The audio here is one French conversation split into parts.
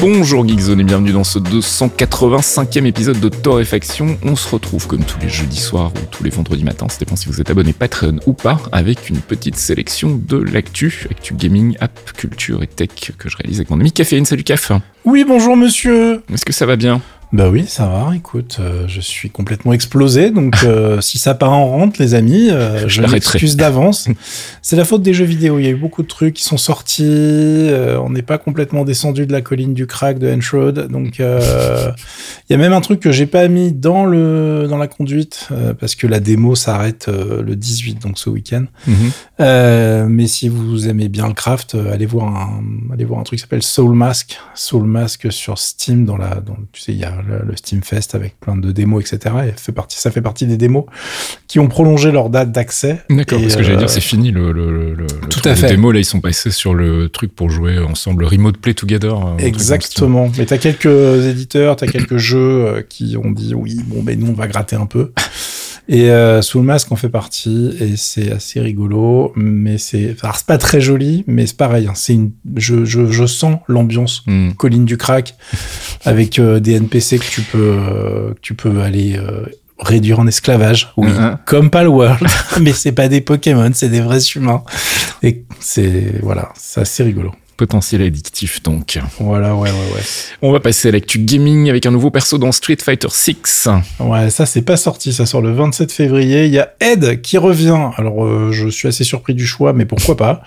Bonjour Geekzone et bienvenue dans ce 285e épisode de Torréfaction. On se retrouve comme tous les jeudis soirs ou tous les vendredis matins, ça dépend si vous êtes abonné Patreon ou pas, avec une petite sélection de l'actu, actu gaming, app, culture et tech que je réalise avec mon ami Caféine. Salut Caf Oui, bonjour monsieur Est-ce que ça va bien? Bah oui, ça va. Écoute, euh, je suis complètement explosé, donc euh, si ça part en rente, les amis, euh, je, m'excuse d'avance. C'est la faute des jeux vidéo. Il y a eu beaucoup de trucs qui sont sortis. on n'est pas complètement descendu de la colline du crack de Enshroud, donc il y a même un truc que j'ai pas mis dans le dans la conduite parce que la démo s'arrête le 18, donc ce week-end. Mhm. mais si vous aimez bien le craft, allez voir un allez voir un truc qui s'appelle Soul Mask. Soul Mask sur Steam dans la dans, tu sais il y a le, Steam Fest avec plein de démos, etc. Et fait partie, ça fait partie des démos qui ont prolongé leur date d'accès. D'accord, parce que j'allais dire, euh, c'est fini le, le, le Tout à fait. démo. Là, ils sont passés sur le truc pour jouer ensemble, Remote Play Together. Exactement. Mais t'as quelques éditeurs, t'as quelques jeux euh, qui ont dit oui, bon, ben nous, on va gratter un peu. Et euh, sous le masque, on fait partie et c'est assez rigolo, mais c'est, enfin, c'est pas très joli, mais c'est pareil. Hein, c'est une, je, je, je sens l'ambiance hmm. colline du crack avec euh, des NPC que tu peux, euh, que tu peux aller euh, réduire en esclavage, oui, uh-huh. comme Palworld, mais c'est pas des Pokémon, c'est des vrais humains. Et c'est voilà, c'est assez rigolo potentiel addictif donc. Voilà, ouais, ouais, ouais. On va passer à l'actu gaming avec un nouveau perso dans Street Fighter 6. Ouais, ça c'est pas sorti, ça sort le 27 février. Il y a Ed qui revient. Alors euh, je suis assez surpris du choix, mais pourquoi pas?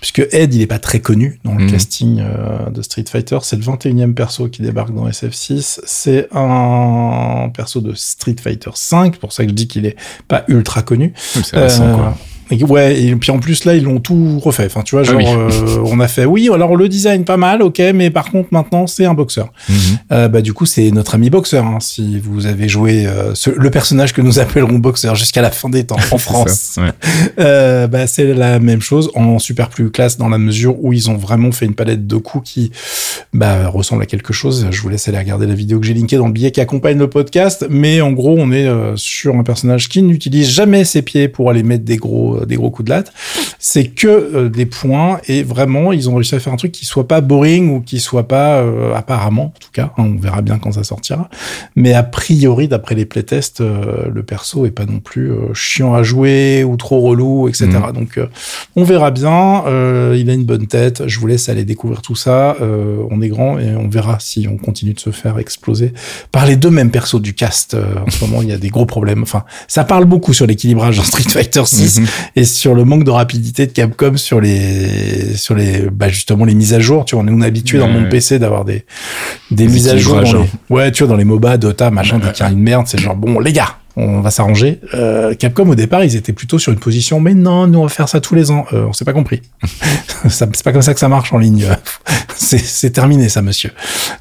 Puisque Ed il est pas très connu dans le mhm. casting euh, de Street Fighter. C'est le 21e perso qui débarque dans SF6. C'est un perso de Street Fighter 5, pour ça que je dis qu'il est pas ultra connu. C'est récent, quoi. Ouais, et puis en plus là ils l'ont tout refait. Enfin, tu vois, ah genre euh, on a fait oui, alors le design pas mal, ok, mais par contre maintenant c'est un boxeur. Mhm. euh, bah du coup c'est notre ami boxeur. Hein, si vous avez joué euh, le personnage que nous appellerons boxeur jusqu'à la fin des temps en France, bah c'est la même chose en super plus classe dans la mesure où ils ont vraiment fait une palette de coups qui bah ressemble à quelque chose. Je vous laisse aller regarder la vidéo que j'ai linkée dans le billet qui accompagne le podcast, mais en gros on est sur un personnage qui n'utilise jamais ses pieds pour aller mettre des gros euh, des gros coups de latte. C'est que euh, des points et vraiment, ils ont réussi à faire un truc qui soit pas boring ou qui soit pas, euh, apparemment, en tout cas, hein, on verra bien quand ça sortira. Mais a priori, d'après les playtests, le perso est pas non plus chiant à jouer ou trop relou, etc. Mm. Donc, on verra bien. il a une bonne tête. Je vous laisse aller découvrir tout ça. on est grand et on verra si on continue de se faire exploser par les deux mêmes persos du cast. en ce moment, il y a des gros problèmes. Enfin, ça parle beaucoup sur l'équilibrage dans Street Fighter 6 et sur le manque de rapidité de Capcom sur les sur les bah justement les mises à jour. Tu vois on est habitué dans mon PC d'avoir des des, mises à jour dans les, ouais tu vois dans les MOBA Dota machin dès qu'il y a une merde c'est genre bon les gars on va s'arranger. Euh, Capcom au départ, ils étaient plutôt sur une position, mais non, nous on va faire ça tous les ans. Euh, on s'est pas compris. c'est pas comme ça que ça marche en ligne. c'est terminé ça, monsieur.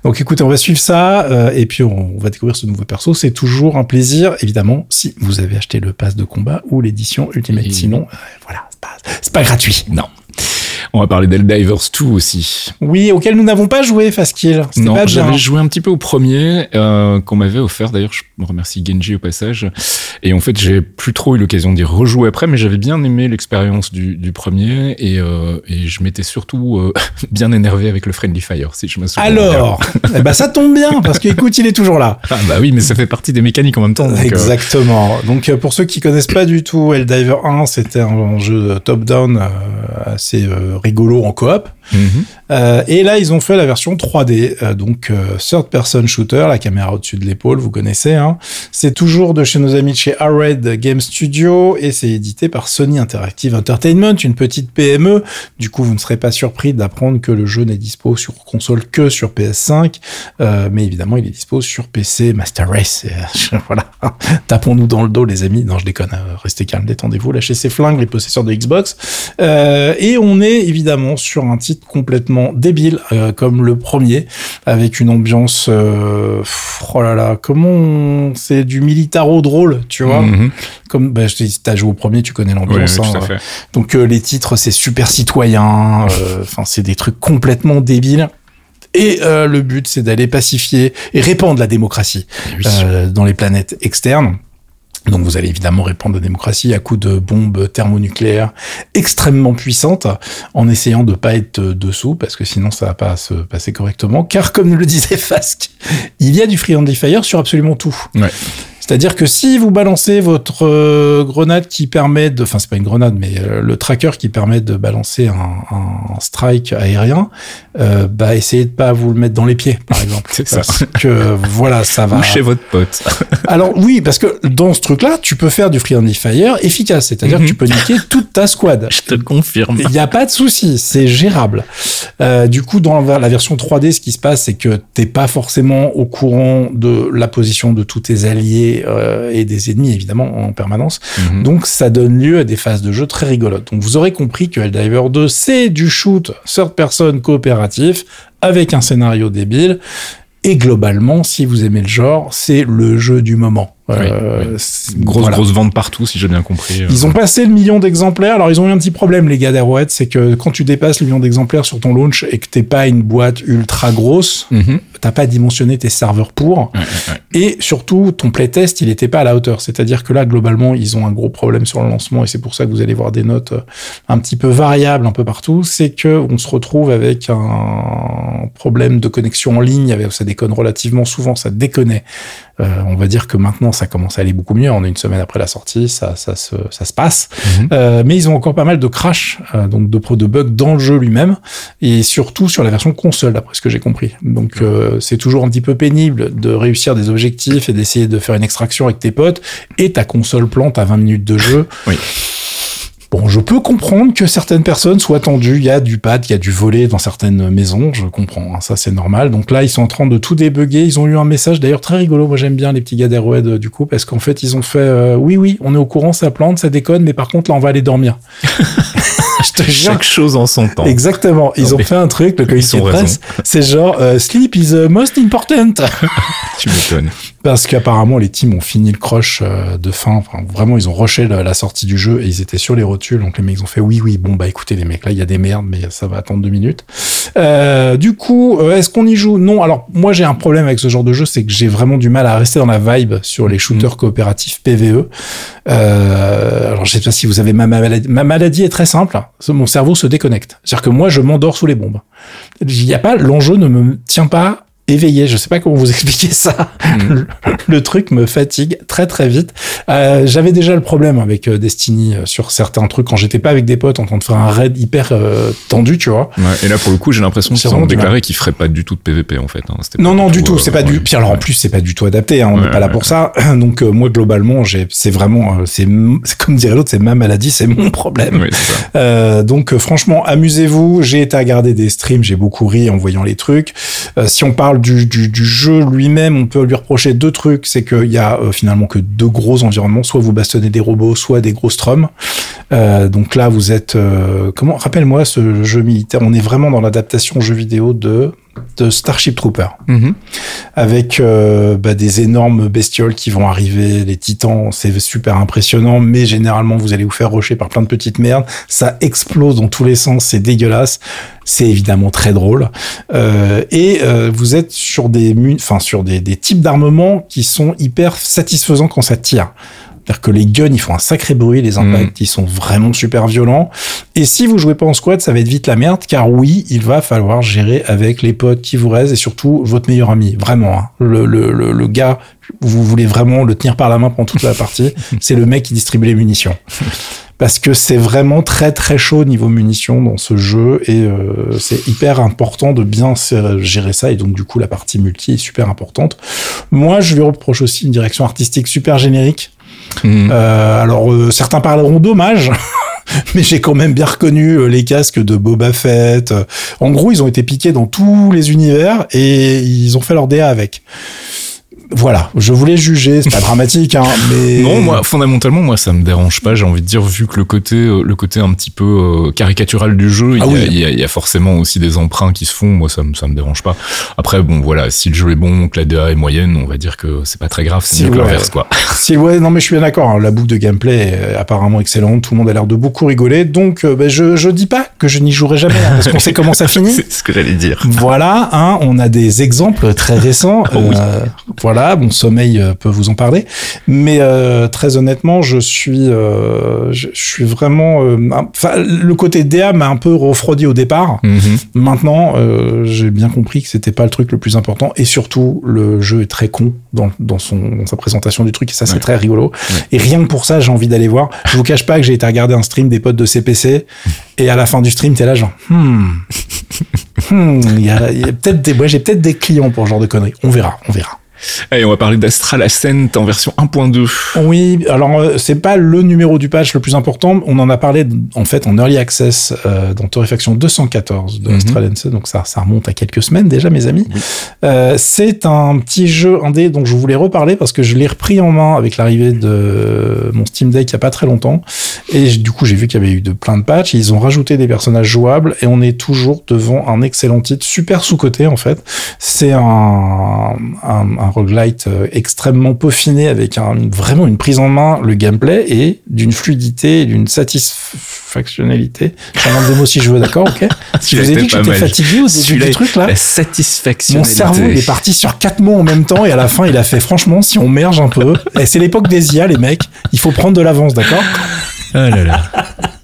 Donc écoutez, on va suivre ça euh, et puis on, va découvrir ce nouveau perso. C'est toujours un plaisir, évidemment, si vous avez acheté le pass de combat ou l'édition Ultimate. Sinon, euh, voilà, c'est pas, pas gratuit. Non. On va parler d'Eldivers 2 aussi. Oui, auquel nous n'avons pas joué, Faskill. Non, j'avais joué un petit peu au premier, euh, qu'on m'avait offert. D'ailleurs, je remercie Genji au passage. Et en fait, j'ai plus trop eu l'occasion d'y rejouer après, mais j'avais bien aimé l'expérience du, du, premier. Et, euh, et je m'étais surtout euh, bien énervé avec le Friendly Fire, si je me souviens. Alors, eh ben, ça tombe bien, parce qu'écoute, il est toujours là. Ah bah oui, mais ça fait partie des mécaniques en même temps. Donc, euh. Exactement. Donc, pour ceux qui connaissent pas du tout Eldiver 1, c'était un jeu top-down assez rigolo en coop. Mhm. Euh, et là, ils ont fait la version 3D, euh, donc euh, third person shooter, la caméra au-dessus de l'épaule, vous connaissez. Hein. C'est toujours de chez nos amis de chez Arred Game Studio et c'est édité par Sony Interactive Entertainment, une petite PME. Du coup, vous ne serez pas surpris d'apprendre que le jeu n'est dispo sur console que sur PS5, mais évidemment, il est dispo sur PC, Master Race. voilà, tapons-nous dans le dos, les amis. Non, je déconne. restez calme, détendez-vous, lâchez ces flingues, les possesseurs de Xbox. et on est évidemment sur un titre complètement complètement débile, comme le premier, avec une ambiance, oh là là, comment c'est du militaro drôle, tu vois. Mm-hmm. Comme bah, je dis, t'as joué au premier, tu connais l'ambiance. Hein, donc les titres, c'est super citoyen. Enfin, c'est des trucs complètement débiles. Et euh, le but, c'est d'aller pacifier et répandre la démocratie eh euh, dans les planètes externes. Donc vous allez évidemment répandre la démocratie à coup de bombes thermonucléaires extrêmement puissantes en essayant de pas être dessous parce que sinon ça va pas se passer correctement. Car comme le disait Fask, il y a du friendly fire sur absolument tout. C'est-à-dire que si vous balancez votre euh, grenade qui permet de, enfin c'est pas une grenade, mais euh, le tracker qui permet de balancer un, un strike aérien, euh, bah essayez de pas vous le mettre dans les pieds, par exemple. c'est ça. Parce que voilà, ça va. Ou chez votre pote. Alors oui, parce que dans ce truc-là, tu peux faire du friendly fire efficace, c'est-à-dire que tu peux niquer toute ta squad. Je te confirme. Il n'y a pas de souci, c'est gérable. Du coup, dans la version 3D, ce qui se passe, c'est que t'es pas forcément au courant de la position de tous tes alliés euh, et des ennemis évidemment en permanence. Mhm. Donc ça donne lieu à des phases de jeu très rigolotes. Donc vous aurez compris que Helldivers 2 c'est du shoot third person coopératif avec un scénario débile. Et globalement, si vous aimez le genre, c'est le jeu du moment. Euh, grosse grosse vente partout si j'ai bien compris. Euh. Ils ont passé le million d'exemplaires. Alors ils ont eu un petit problème les gars d'Arrowhead, c'est que quand tu dépasses le million d'exemplaires sur ton launch et que t'es pas une boîte ultra grosse, mhm. t'as pas dimensionné tes serveurs pour. Et surtout ton playtest il était pas à la hauteur. C'est-à-dire que là globalement ils ont un gros problème sur le lancement et c'est pour ça que vous allez voir des notes euh, un petit peu variables un peu partout. C'est que on se retrouve avec un problème de connexion en ligne. Ça déconne relativement souvent, ça déconnait. On va dire que maintenant ça commence à aller beaucoup mieux. On est une semaine après la sortie, ça, ça, se, ça se passe. Mhm. Euh, mais ils ont encore pas mal de crash, euh, donc de, de bugs dans le jeu lui-même, et surtout sur la version console, d'après ce que j'ai compris. Donc euh, c'est toujours un petit peu pénible de réussir des objectifs et d'essayer de faire une extraction avec tes potes, et ta console plante à 20 minutes de jeu. Oui. Bon, je peux comprendre que certaines personnes soient tendues. Il y a du pad, il y a du volet dans certaines maisons. Je comprends. Hein, ça, c'est normal. Donc là, ils sont en train de tout débugger. Ils ont eu un message d'ailleurs très rigolo. Moi, j'aime bien les petits gars d'Aerohead euh, du coup, parce qu'en fait, ils ont fait, euh, oui, oui, on est au courant, ça plante, ça déconne, mais par contre, là, on va aller dormir. je te Chaque chose en son temps. Exactement. Ils ont fait un truc, le communiqué de presse. C'est genre, euh, sleep is the most important. tu m'étonnes. Parce qu'apparemment, les teams ont fini le crush euh, de fin. Enfin, vraiment, ils ont rushé la, sortie du jeu et ils étaient sur les rotules. Donc, les mecs ont fait oui, oui, bon, bah écoutez, les mecs, là, il y a des merdes, mais ça va attendre deux minutes. Euh, du coup, euh, est-ce qu'on y joue? Non. Alors, moi, j'ai un problème avec ce genre de jeu, c'est que j'ai vraiment du mal à rester dans la vibe sur les shooters mm. coopératifs PVE. Euh, alors, je sais pas si vous avez ma maladie. Ma maladie est très simple. Mon cerveau se déconnecte. C'est-à-dire que moi, je m'endors sous les bombes. Il n'y a pas, l'enjeu ne me tient pas éveillé. Je sais pas comment vous expliquer ça. Mm. Le, truc me fatigue très très vite. Euh, J'avais déjà le problème avec euh, Destiny euh, sur certains trucs quand j'étais pas avec des potes en train de faire un raid hyper euh, tendu, tu vois. Ouais, et là pour le coup, j'ai l'impression qu'ils ont déclaré qu'ils feraient pas du tout de PVP en fait. Hein. Non non du tout. C'est pas du. Puis alors en plus c'est pas du tout adapté. Hein. On n'est pas là pour ça. Donc moi globalement, j'ai c'est vraiment c'est comme dirait l'autre, c'est ma maladie, c'est mon problème. donc franchement, amusez-vous. J'ai été à garder des streams, j'ai beaucoup ri en voyant les trucs. si on parle du, jeu lui-même, on peut lui reprocher deux trucs. C'est qu'il y a euh, finalement que deux gros environnements. Soit vous bastonnez des robots, soit des gros strums. Euh, donc là, vous êtes... Euh, comment Rappelle-moi ce jeu militaire. On est vraiment dans l'adaptation jeu vidéo de de Starship Trooper, mhm. avec euh, bah, des énormes bestioles qui vont arriver, les titans, c'est super impressionnant, mais généralement vous allez vous faire rocher par plein de petites merdes, ça explose dans tous les sens, c'est dégueulasse, c'est évidemment très drôle, euh, et euh, vous êtes sur des, enfin sur des, des types d'armements qui sont hyper satisfaisants quand ça tire. C'est-à-dire que les guns, ils font un sacré bruit, les impacts, mm. ils sont vraiment super violents. Et si vous jouez pas en squad, ça va être vite la merde, car oui, il va falloir gérer avec les potes qui vous restent et surtout votre meilleur ami. Vraiment, hein. le, le, le, gars, vous voulez vraiment le tenir par la main pendant toute la partie, c'est le mec qui distribue les munitions. Parce que c'est vraiment très très chaud niveau munitions dans ce jeu et euh, c'est hyper important de bien gérer ça et donc du coup la partie multi est super importante. Moi je lui reproche aussi une direction artistique super générique Mhm. Euh, alors euh, certains parleront dommage. mais j'ai quand même bien reconnu euh, les casques de Boba Fett. En gros, ils ont été piqués dans tous les univers et ils ont fait leur DA avec. Voilà, je voulais juger, c'est pas dramatique, hein, mais non, moi fondamentalement, moi ça me dérange pas. J'ai envie de dire vu que le côté, euh, le côté un petit peu euh, caricatural du jeu, ah il, y a, il, y a, forcément aussi des emprunts qui se font. Moi ça me ça me dérange pas. Après bon voilà, si le jeu est bon, que la DA est moyenne, on va dire que c'est pas très grave, c'est si, mieux que l'inverse quoi. Si ouais, non mais je suis bien d'accord. Hein, la boucle de gameplay est apparemment excellente, tout le monde a l'air de beaucoup rigoler, donc ben, je je dis pas que je n'y jouerai jamais hein, parce qu'on sait comment ça finit. c'est ce que j'allais dire. Voilà, hein, on a des exemples très récents. Oh voilà, mon sommeil euh, peut vous en parler. Mais euh, très honnêtement, je suis, euh, je, suis vraiment. Enfin, le côté DA m'a un peu refroidi au départ. Mhm. Maintenant, j'ai bien compris que c'était pas le truc le plus important. Et surtout, le jeu est très con dans, dans, son, dans sa présentation du truc. Et ça, c'est très rigolo. Et rien que pour ça, j'ai envie d'aller voir. Je vous cache pas que j'ai été regarder un stream des potes de CPC. Et à la fin du stream, t'es là genre, hmm, hmm, il y a, y a peut-être des, j'ai peut-être des clients pour ce genre de conneries. On verra, on verra. Allez, on va parler d'Astral Ascent en version 1.2. Oui, alors euh, c'est pas le numéro du patch le plus important. On en a parlé en fait en early access euh, dans Torréfaction 214 de Astral Ascent, donc ça, ça remonte à quelques semaines déjà, mes amis. Euh, c'est un petit jeu indé dont je voulais reparler parce que je l'ai repris en main avec l'arrivée de mon Steam Deck il y a pas très longtemps. Et du coup, j'ai vu qu'il y avait eu de plein de patchs. Ils ont rajouté des personnages jouables et on est toujours devant un excellent titre, super sous-côté en fait. C'est un, un, un roguelite euh, extrêmement peaufiné avec un, vraiment une prise en main, le gameplay et d'une fluidité d'une satisfactionnalité. J'invente des mots si je veux, d'accord, ok Si je vous ai dit que j'étais fatigué au début du truc là. La satisfaction. Mon cerveau il est parti sur quatre mots en même temps et à la fin il a fait franchement si on merge un peu. Et c'est l'époque des IA les mecs, il faut prendre de l'avance, d'accord? Ah là là.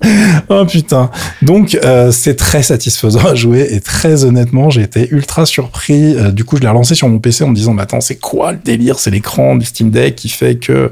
oh putain. Donc euh, c'est très satisfaisant à jouer et très honnêtement j'ai été ultra surpris. Euh, du coup je l'ai relancé sur mon PC en me disant mais attends c'est quoi le délire? C'est l'écran du Steam Deck qui fait que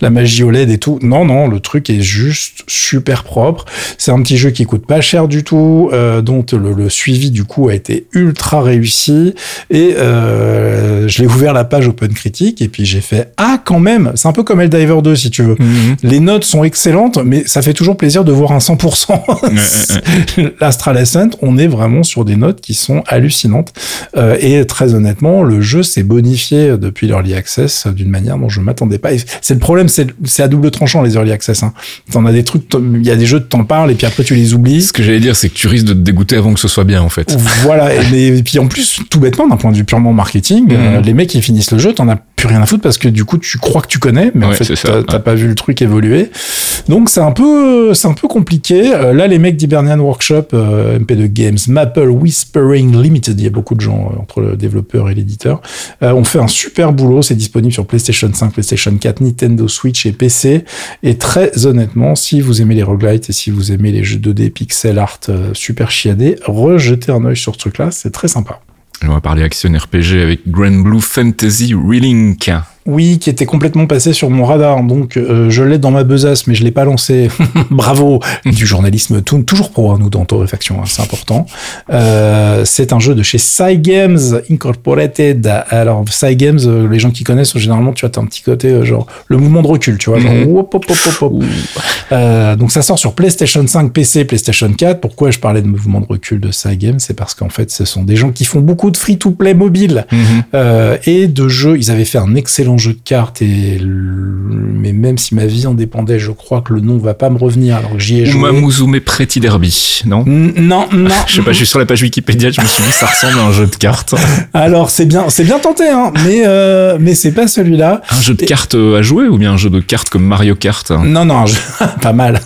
la magie OLED et tout. Non non le truc est juste super propre. C'est un petit jeu qui coûte pas cher du tout, euh, dont le, suivi du coup a été ultra réussi et je l'ai ouvert la page Open Critique et puis j'ai fait ah quand même c'est un peu comme Eldiver 2 si tu veux. Mm-hmm. Les notes sont excellentes mais ça fait toujours plaisir de voir un 100%. L'Astral Ascent, on est vraiment sur des notes qui sont hallucinantes. Euh, et très honnêtement, le jeu s'est bonifié depuis l'Early Access d'une manière dont je m'attendais pas. C'est le problème, c'est à double tranchant les Early Access. Hein. T'en as des trucs, il y a des jeux, t'en parles et puis après tu les oublies. Ce que j'allais dire, c'est que tu risques de te dégoûter avant que ce soit bien en fait. Voilà, et, puis en plus, tout bêtement, d'un point de vue purement marketing, mhm. euh, les mecs qui finissent le jeu, t'en as plus rien à foutre parce que du coup tu crois que tu connais, mais en fait t'as pas vu le truc évoluer. Donc c'est un peu, c'est un peu compliqué. Euh, là, les mecs d'Hibernian Workshop, euh, MP2 Games, Maple Whispering Limited, il y a beaucoup de gens euh, entre le développeur et l'éditeur, ont fait un super boulot. C'est disponible sur PlayStation 5, PlayStation 4, Nintendo Switch et PC. Et très honnêtement, si vous aimez les roguelites et si vous aimez les jeux 2D pixel art super chiadés, rejetez un œil sur ce truc-là, c'est très sympa. On va parler action RPG avec Grand Blue Fantasy Relink. Oui, qui était complètement passé sur mon radar. Donc, euh, je l'ai dans ma besace, mais je l'ai pas lancé. Bravo Du journalisme toujours pour nous dans Torréfaction, hein, c'est important. Euh, c'est un jeu de chez Cygames Incorporated. Alors, Cygames, euh, les gens qui connaissent, généralement, tu as un petit côté, genre, le mouvement de recul, tu vois. Genre, mhm. donc, ça sort sur PlayStation 5, PC, PlayStation 4. Pourquoi je parlais de mouvement de recul de Cygames C'est parce qu'en fait, ce sont des gens qui font beaucoup de free-to-play mobile mhm. et de jeux. Ils avaient fait un excellent jeu de cartes et mais même si ma vie en dépendait, je crois que le nom va pas me revenir alors que j'y ai joué. Pretty Derby, non Non, non. je sais pas, je suis sur la page Wikipédia, je me suis dit ça ressemble à un jeu de cartes. alors c'est bien, c'est bien tenté, hein, mais euh, mais c'est pas celui-là. Un jeu de cartes à jouer ou bien un jeu de cartes comme Mario Kart Non, non, pas mal.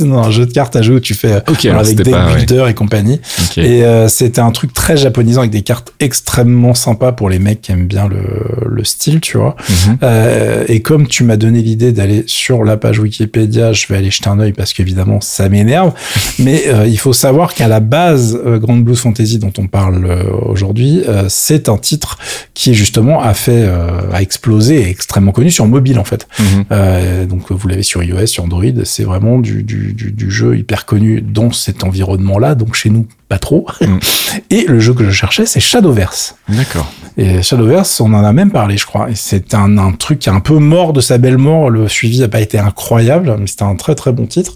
non, un jeu de cartes à jouer où tu fais avec des builders et compagnie. Et euh, c'était un truc très japonisant avec des cartes extrêmement sympas pour les mecs qui aiment bien le, le style, tu vois. Mhm. Euh, et comme tu m'as donné l'idée d'aller sur la page Wikipédia, je vais aller jeter un œil parce qu'évidemment ça m'énerve. Mais euh, il faut savoir qu'à la base, euh, Grand Blues Fantasy dont on parle aujourd'hui, c'est un titre qui justement a fait a explosé et extrêmement connu sur mobile en fait. Mhm. donc vous l'avez sur iOS, sur Android, c'est vraiment du, du, du, du jeu hyper connu dans cet environnement-là. Donc chez nous, pas trop. Mm. Et le jeu que je cherchais, c'est Shadowverse. D'accord. Et Shadowverse, on en a même parlé, je crois. Et c'est un, un, truc qui est un peu mort de sa belle mort. Le suivi n'a pas été incroyable, mais c'était un très très bon titre.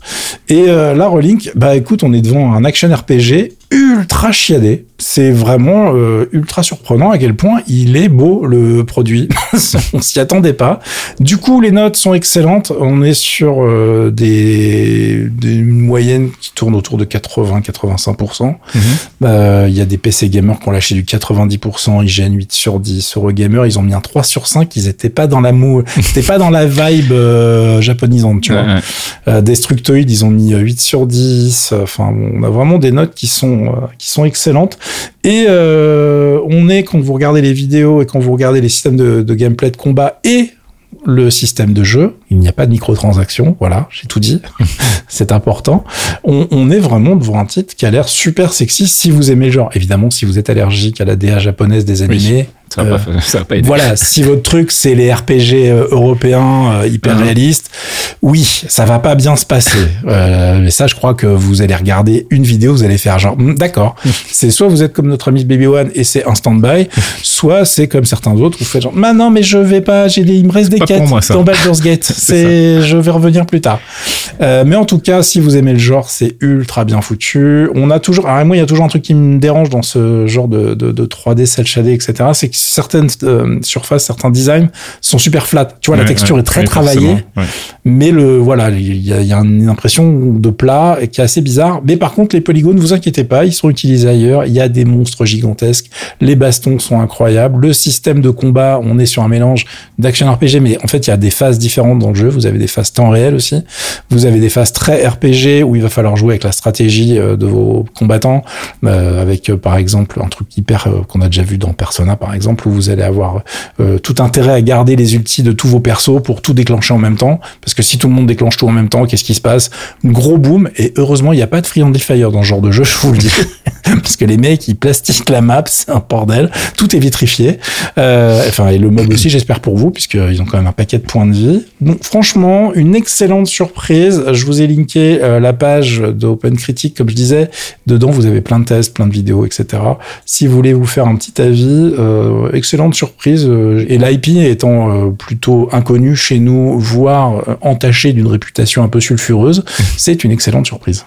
Et euh, là, Relink, bah écoute, on est devant un action RPG ultra chiadé. C'est vraiment euh, ultra surprenant à quel point il est beau le produit. On s'y attendait pas. Du coup, les notes sont excellentes. On est sur euh, des, des moyennes qui tournent autour de 80-85%. Mhm. Euh, il y a des PC gamers qui ont lâché du 90%, IGN 8 sur 10, Eurogamer ils ont mis un 3 sur 5. Ils étaient pas dans la mou, c'était pas dans la vibe japonisante, tu vois. Destructoid, ils ont mis 8 sur 10. Enfin, on a vraiment des notes qui sont euh, qui sont excellentes. Et euh, on est, quand vous regardez les vidéos et quand vous regardez les systèmes de, de gameplay de combat et le système de jeu. Il n'y a pas de microtransactions. Voilà, j'ai tout dit. c'est important. On, on, est vraiment devant un titre qui a l'air super sexy si vous aimez le genre. Évidemment, si vous êtes allergique à la DA japonaise des animés, ça va, pas, ça va pas Voilà, si votre truc c'est les RPG euh, européens euh, hyper uh-huh. réalistes, oui, ça va pas bien se passer. euh, mais ça, je crois que vous allez regarder une vidéo, vous allez faire genre, hmm, d'accord. c'est soit vous êtes comme notre ami Baby One et c'est un stand-by, soit c'est comme certains autres, vous faites genre, bah non, mais je vais pas, j'ai des, il me reste des quêtes dans Baldur's Gate. c'est, je vais revenir plus tard. Euh, mais en tout cas, si vous aimez le genre, c'est ultra bien foutu. On a toujours, alors moi, il y a toujours un truc qui me dérange dans ce genre de, de, de 3D, cel shaded, etc. C'est que certaines euh, surfaces, certains designs sont super flat. Tu vois, la texture est très travaillée, mais le voilà, il y a, y a, une impression de plat qui est assez bizarre. Mais par contre, les polygones, vous inquiétez pas, ils sont utilisés ailleurs. Il y a des monstres gigantesques, les bastons sont incroyables, le système de combat, on est sur un mélange d'action RPG, mais en fait, il y a des phases différentes dans le jeu. Vous avez des phases temps réel aussi. Vous avez des phases très RPG où il va falloir jouer avec la stratégie euh, de vos combattants, euh, avec par exemple un truc hyper qu'on a déjà vu dans Persona, par exemple, où vous allez avoir euh, tout intérêt à garder les ultis de tous vos persos pour tout déclencher en même temps. Parce que si tout le monde déclenche tout en même temps, qu'est-ce qui se passe? Gros boom. Et heureusement, il n'y a pas de fire dans ce genre de jeu, je vous le dis. parce que les mecs, ils plastiquent la map, c'est un bordel. Tout est vitrifié. Euh, enfin, et le mob aussi, j'espère pour vous, puisqu'ils ont quand même un paquet de points de vie. Donc, franchement, une excellente surprise. Je vous ai linké euh, la page d'Open Critique, comme je disais. Dedans, vous avez plein de tests, plein de vidéos, etc. Si vous voulez vous faire un petit avis, excellente surprise. Euh, et l'IP étant euh, plutôt inconnu chez nous, voire euh, entaché d'une réputation un peu sulfureuse, c'est une excellente surprise.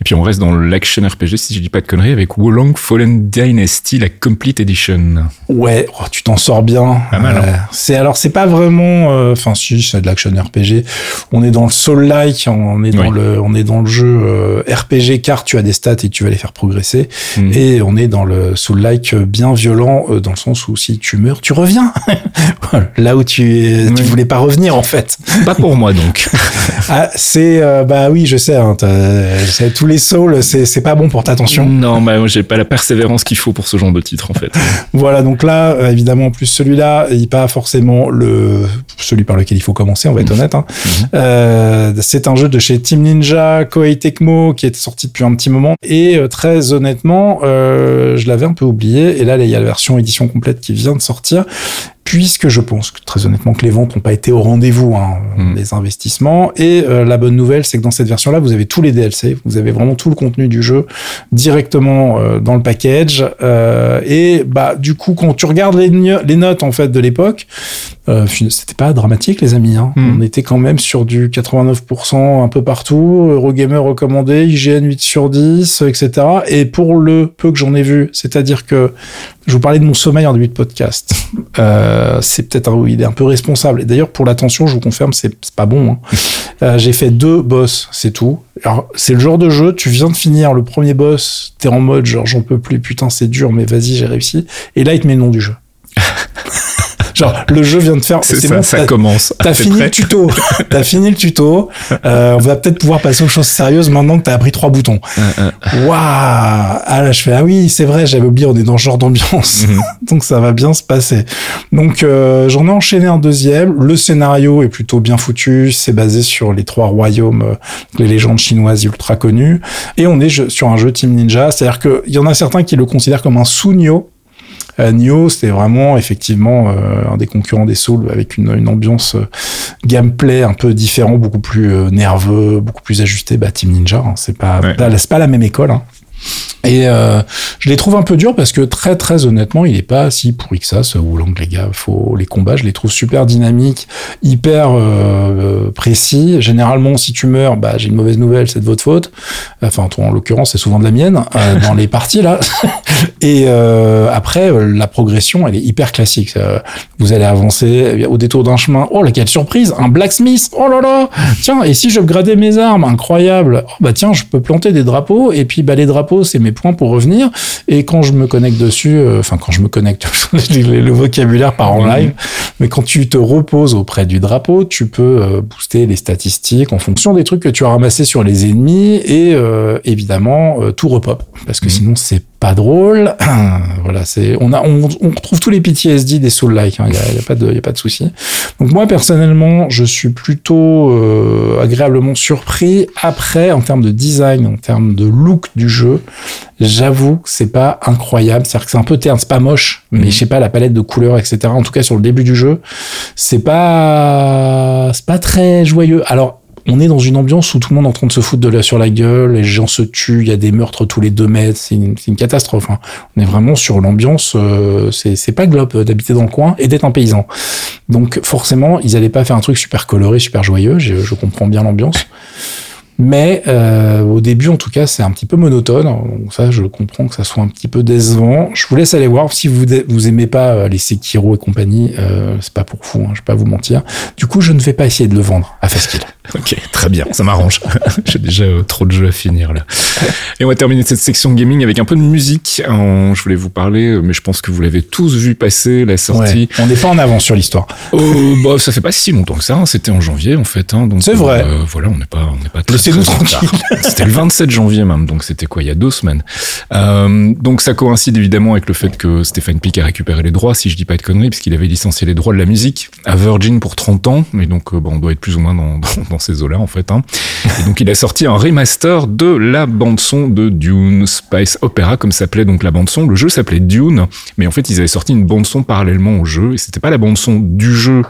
Et puis on reste dans l'action RPG, si je dis pas de conneries, avec Wolong Fallen Dynasty, la Complete Edition. Ouais, oh, tu t'en sors bien. Pas mal. Hein. c'est alors c'est pas vraiment, enfin si c'est de l'action RPG. On est dans le soul-like, on est dans oui. le, on est dans le jeu RPG car tu as des stats et tu vas les faire progresser. Mm. Et on est dans le soul-like bien violent dans le sens où si tu meurs, tu reviens. Là où tu, oui. tu voulais pas revenir, en fait. Pas pour moi, donc. ah, c'est, euh, bah oui, je sais, hein, tous les souls, c'est pas bon pour ta tension. Non, bah, j'ai pas la persévérance qu'il faut pour ce genre de titre, en fait. voilà, donc là, euh, évidemment, en plus, celui-là, il pas forcément le, celui par lequel il faut commencer, on va être honnête, hein. mm -hmm. euh, c'est un jeu de chez Team Ninja, Koei Tecmo, qui est sorti depuis un petit moment. Et très honnêtement, euh, je l'avais un peu oublié. Et là, il y a la version édition complète qui vient de sortir puisque je pense que très honnêtement que les ventes n'ont pas été au rendez-vous, hein, mmh. les investissements. Et euh, la bonne nouvelle, c'est que dans cette version-là, vous avez tous les DLC, vous avez vraiment tout le contenu du jeu directement euh, dans le package. Euh, et bah du coup, quand tu regardes les, les notes en fait de l'époque, c'était pas dramatique les amis. Hein. Mmh. On était quand même sur du 89% un peu partout. Eurogamer recommandé, IGN 8 sur 10, etc. Et pour le peu que j'en ai vu, c'est-à-dire que je vous parlais de mon sommeil en début de podcast. Euh, c'est peut-être un, il est un peu responsable. Et d'ailleurs, pour l'attention, je vous confirme, c'est pas bon. Hein. Euh, j'ai fait deux boss, c'est tout. Alors, c'est le genre de jeu, tu viens de finir le premier boss, t'es en mode genre j'en peux plus, putain, c'est dur, mais vas-y, j'ai réussi. Et là, il te met le nom du jeu. Genre, le jeu vient de faire. C'est ça, bon, ça commence. T'as fini le tuto. T'as fini le tuto. Euh, on va peut-être pouvoir passer aux choses sérieuses maintenant que t'as appris trois boutons. Waouh! Ah là, je fais, ah oui, c'est vrai, j'avais oublié, on est dans ce genre d'ambiance. Mm -hmm. Donc ça va bien se passer. Donc, euh, j'en ai enchaîné un deuxième. Le scénario est plutôt bien foutu. C'est basé sur les trois royaumes, euh, les légendes chinoises ultra connues. Et on est sur un jeu Team Ninja. C'est-à-dire qu'il y en a certains qui le considèrent comme un euh, Nioh, c'était vraiment effectivement euh, un des concurrents des Souls avec une, une ambiance euh, gameplay un peu différent, beaucoup plus euh, nerveux, beaucoup plus ajusté. Bah, Team Ninja, hein, c'est pas, ouais. pas, pas la même école. Hein. Et euh, je les trouve un peu durs parce que très très honnêtement, il est pas si pourri que ça, ce Wulong, les gars. Faut les combats, je les trouve super dynamiques, hyper euh, précis. Généralement, si tu meurs, bah j'ai une mauvaise nouvelle, c'est de votre faute. Enfin, toi, en l'occurrence, c'est souvent de la mienne euh, dans les parties là. Et euh, après, la progression, elle est hyper classique. Vous allez avancer au détour d'un chemin. Oh, quelle surprise, un blacksmith. Oh là là. Tiens, et si je gradais mes armes, incroyable. Oh, bah tiens, je peux planter des drapeaux. Et puis bah les drapeaux, c'est points pour revenir. Et quand je me connecte dessus, euh, enfin quand je me connecte, le vocabulaire part en live, mais quand tu te reposes auprès du drapeau, tu peux euh, booster les statistiques en fonction des trucs que tu as ramassés sur les ennemis et euh, évidemment tout repop parce que mhm. sinon c'est pas drôle. voilà, c'est on a on, on retrouve tous les PTSD des soul like. Il hein, y, a, y, a, pas de y a pas de souci. Donc moi personnellement, je suis plutôt euh, agréablement surpris. Après, en termes de design, en termes de look du jeu, j'avoue que c'est pas incroyable. C'est-à-dire que c'est un peu terne, c'est pas moche, mais mhm. je sais pas la palette de couleurs, etc. En tout cas sur le début du jeu, c'est pas c'est pas très joyeux. Alors on est dans une ambiance où tout le monde est en train de se foutre de la, sur la gueule, les gens se tuent, il y a des meurtres tous les deux mètres, c'est une, une, catastrophe. Hein. On est vraiment sur l'ambiance, euh, c'est pas globe d'habiter dans le coin et d'être un paysan. Donc forcément, ils allaient pas faire un truc super coloré, super joyeux, je, je comprends bien l'ambiance. Mais euh, au début, en tout cas, c'est un petit peu monotone. Donc ça, je comprends que ça soit un petit peu décevant. Je vous laisse aller voir. Si vous vous aimez pas euh, les Sekiro et compagnie, euh, c'est pas pour vous. Hein, je vais pas vous mentir. Du coup, je ne vais pas essayer de le vendre à Fastkill. Ok, très bien, ça m'arrange. J'ai déjà euh, trop de jeux à finir là. Et on va terminer cette section gaming avec un peu de musique. je voulais vous parler, mais je pense que vous l'avez tous vu passer la sortie. on n'est pas en avance sur l'histoire. Oh, bah, ça fait pas si longtemps que ça. Hein. C'était en janvier en fait. Hein, c'est vrai. voilà, on n'est pas, on n'est pas C'était le 27 janvier même, donc c'était quoi, il y a deux semaines. Euh, donc ça coïncide évidemment avec le fait que Stéphane Pic a récupéré les droits, si je dis pas de conneries, puisqu'il avait licencié les droits de la musique à Virgin pour 30 ans, mais donc euh, bon, on doit être plus ou moins dans, dans, ces eaux-là en fait. Hein. Et donc il a sorti un remaster de la bande son de Dune Spice Opera, comme s'appelait donc la bande son. Le jeu s'appelait Dune, mais en fait ils avaient sorti une bande son parallèlement au jeu, et c'était pas la bande son du jeu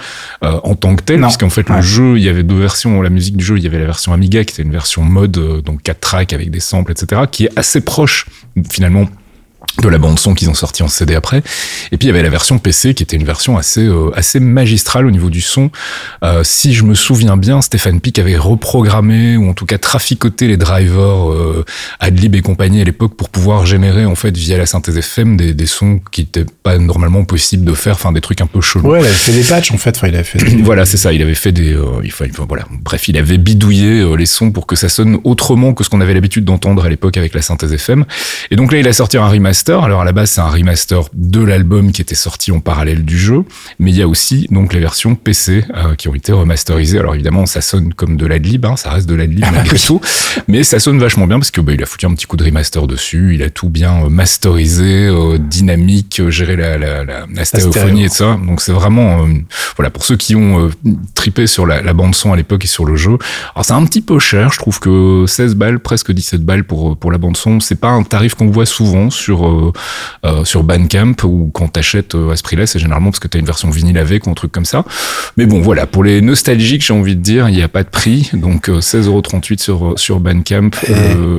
euh, en tant que tel, puisqu'en fait le jeu, il y avait deux versions, la musique du jeu, il y avait la version Amiga qui était une version mode, euh, donc 4 tracks avec des samples, etc., qui est assez proche finalement de la bande son qu'ils ont sorti en CD après. Et puis il y avait la version PC qui était une version assez euh, assez magistrale au niveau du son. Euh, si je me souviens bien, Stéphane Pic avait reprogrammé ou en tout cas traficoté les drivers euh, Adlib et compagnie à l'époque pour pouvoir générer en fait via la synthèse FM des, des sons qui étaient pas normalement possibles de faire, enfin des trucs un peu chelous. Ouais, il avait fait des patchs en fait. Enfin, il avait fait. voilà, c'est ça. Il avait fait des. Euh, il faut, voilà. Bref, il avait bidouillé euh, les sons pour que ça sonne autrement que ce qu'on avait l'habitude d'entendre à l'époque avec la synthèse FM. Et donc là, il a sorti un remaster alors à la base, c'est un remaster de l'album qui était sorti en parallèle du jeu, mais il y a aussi donc les versions PC euh, qui ont été remasterisées. Alors évidemment, ça sonne comme de l'adlib, hein, ça reste de l'adlib ah, malgré tout, mais ça sonne vachement bien parce que bah, il a foutu un petit coup de remaster dessus, il a tout bien euh, masterisé, euh, dynamique, géré la, la, la, la stéréophonie et tout ça. Donc c'est vraiment voilà pour ceux qui ont tripé sur la, la bande son à l'époque et sur le jeu. Alors c'est un petit peu cher, je trouve que 16 balles, presque 17 balles pour pour la bande son, c'est pas un tarif qu'on voit souvent sur euh, sur Bandcamp ou quand t'achètes euh, à ce prix-là, c'est généralement parce que t'as une version vinyle avec ou un truc comme ça. Mais bon, voilà, pour les nostalgiques, j'ai envie de dire, il n'y a pas de prix, donc 16,38€ euh, sur sur Bandcamp,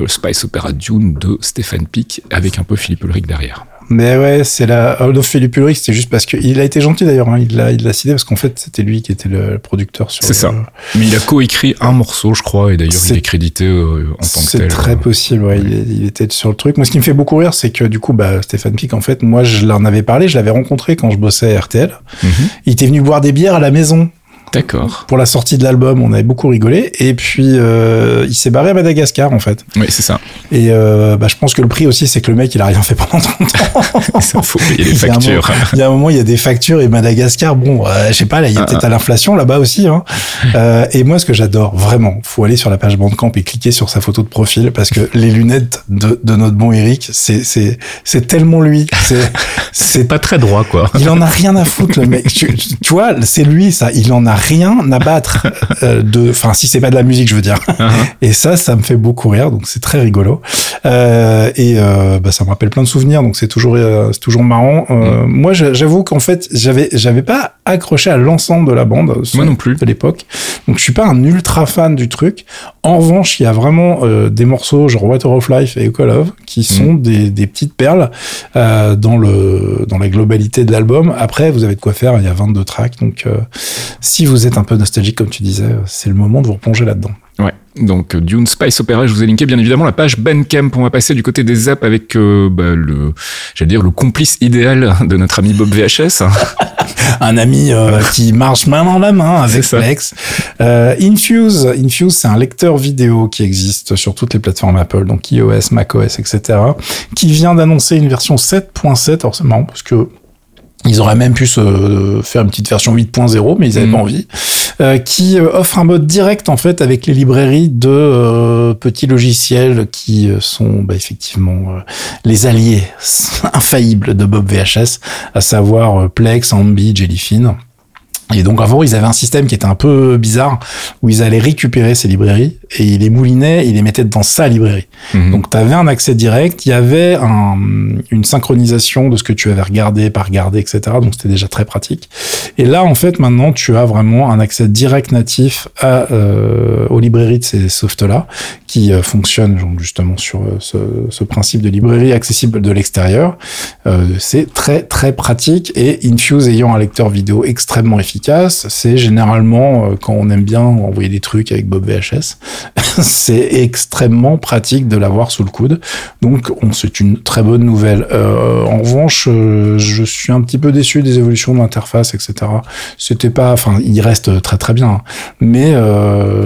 Spice Opera Dune de Stéphane Pic avec un peu Philippe Ulrich derrière. Mais ouais, c'est la Philippe Ulrich, c'était juste parce qu'il a été gentil d'ailleurs, hein. il l'a il l'a cité parce qu'en fait c'était lui qui était le producteur sur. C'est ça. Mais il a coécrit un morceau, je crois, et d'ailleurs il est crédité euh, en tant que tel. C'est très possible, ouais, Il, était sur le truc. Moi, ce qui me fait beaucoup rire, c'est que du coup, bah, Stéphane Pic, en fait, moi, je l'en avais parlé, je l'avais rencontré quand je bossais à RTL. Mhm. Il était venu boire des bières à la maison D'accord. Pour la sortie de l'album, on avait beaucoup rigolé. Et puis, euh, il s'est barré à Madagascar, en fait. Oui, c'est ça. Et euh, bah, je pense que le prix aussi, c'est que le mec, il a rien fait pendant 30 ans. ça, faut payer les factures. Il y a un moment, il y a des factures et Madagascar, bon, euh, je sais pas, là, il y a ah, peut-être ah. à l'inflation là-bas aussi. Hein. Euh, et moi, ce que j'adore, vraiment, faut aller sur la page Bandcamp et cliquer sur sa photo de profil parce que les lunettes de, de notre bon Eric, c'est c'est c'est tellement lui. C'est c'est pas très droit, quoi. Il en a rien à foutre, le mec. Tu, tu vois, c'est lui, ça. Il en a rien à battre euh, de, enfin si c'est pas de la musique, je veux dire. Uh-huh. Et ça, ça me fait beaucoup rire, donc c'est très rigolo. Euh, et euh, bah, ça me rappelle plein de souvenirs, donc c'est toujours, c'est toujours marrant. Mm. Moi, j'avoue qu'en fait, j'avais, j'avais pas accroché à l'ensemble de la bande. Moi non plus. De l'époque. Donc je suis pas un ultra fan du truc. En revanche, il y a vraiment des morceaux genre Water of Life et Echo Love qui sont mm. des, des, petites perles dans le dans la globalité de l'album. Après, vous avez de quoi faire. Il y a 22 tracks, donc si vous êtes un peu nostalgique, comme tu disais, c'est le moment de vous replonger là-dedans. Ouais. Donc Dune Spice Opera, je vous ai linké bien évidemment la page Bandcamp. On va passer du côté des apps avec euh, bah, le, j'allais dire le complice idéal de notre ami Bob VHS. un ami euh, qui marche main dans la main avec Flex. Euh, Infuse, Infuse, c'est un lecteur vidéo qui existe sur toutes les plateformes Apple, donc iOS, macOS, etc. Qui vient d'annoncer une version 7.7. Alors c'est marrant parce que ils auraient même pu se faire une petite version 8.0, mais ils n'avaient pas mm. envie. Euh, qui euh, offre un mode direct en fait avec les librairies de euh, petits logiciels qui sont bah, effectivement les alliés infaillibles de Bob VHS, à savoir Plex, Ambi, Jellyfin. Et donc avant, ils avaient un système qui était un peu bizarre, où ils allaient récupérer ces librairies, et ils les moulinaient, ils les mettaient dans sa librairie. Mhm. Donc tu avais un accès direct, il y avait un, une synchronisation de ce que tu avais regardé, pas regardé, etc. Donc c'était déjà très pratique. Et là, en fait, maintenant, tu as vraiment un accès direct natif à, euh, aux librairies de ces softs-là, qui euh, fonctionnent justement sur euh, ce, ce, principe de librairie accessible de l'extérieur. Euh, c'est très très pratique, et Infuse ayant un lecteur vidéo extrêmement efficace, c'est généralement euh, quand on aime bien envoyer des trucs avec Bob VHS. c'est extrêmement pratique de l'avoir sous le coude. Donc, c'est une très bonne nouvelle. Euh, en revanche, euh, je suis un petit peu déçu des évolutions de l'interface, etc. C'était pas, enfin, il reste très très bien, hein. mais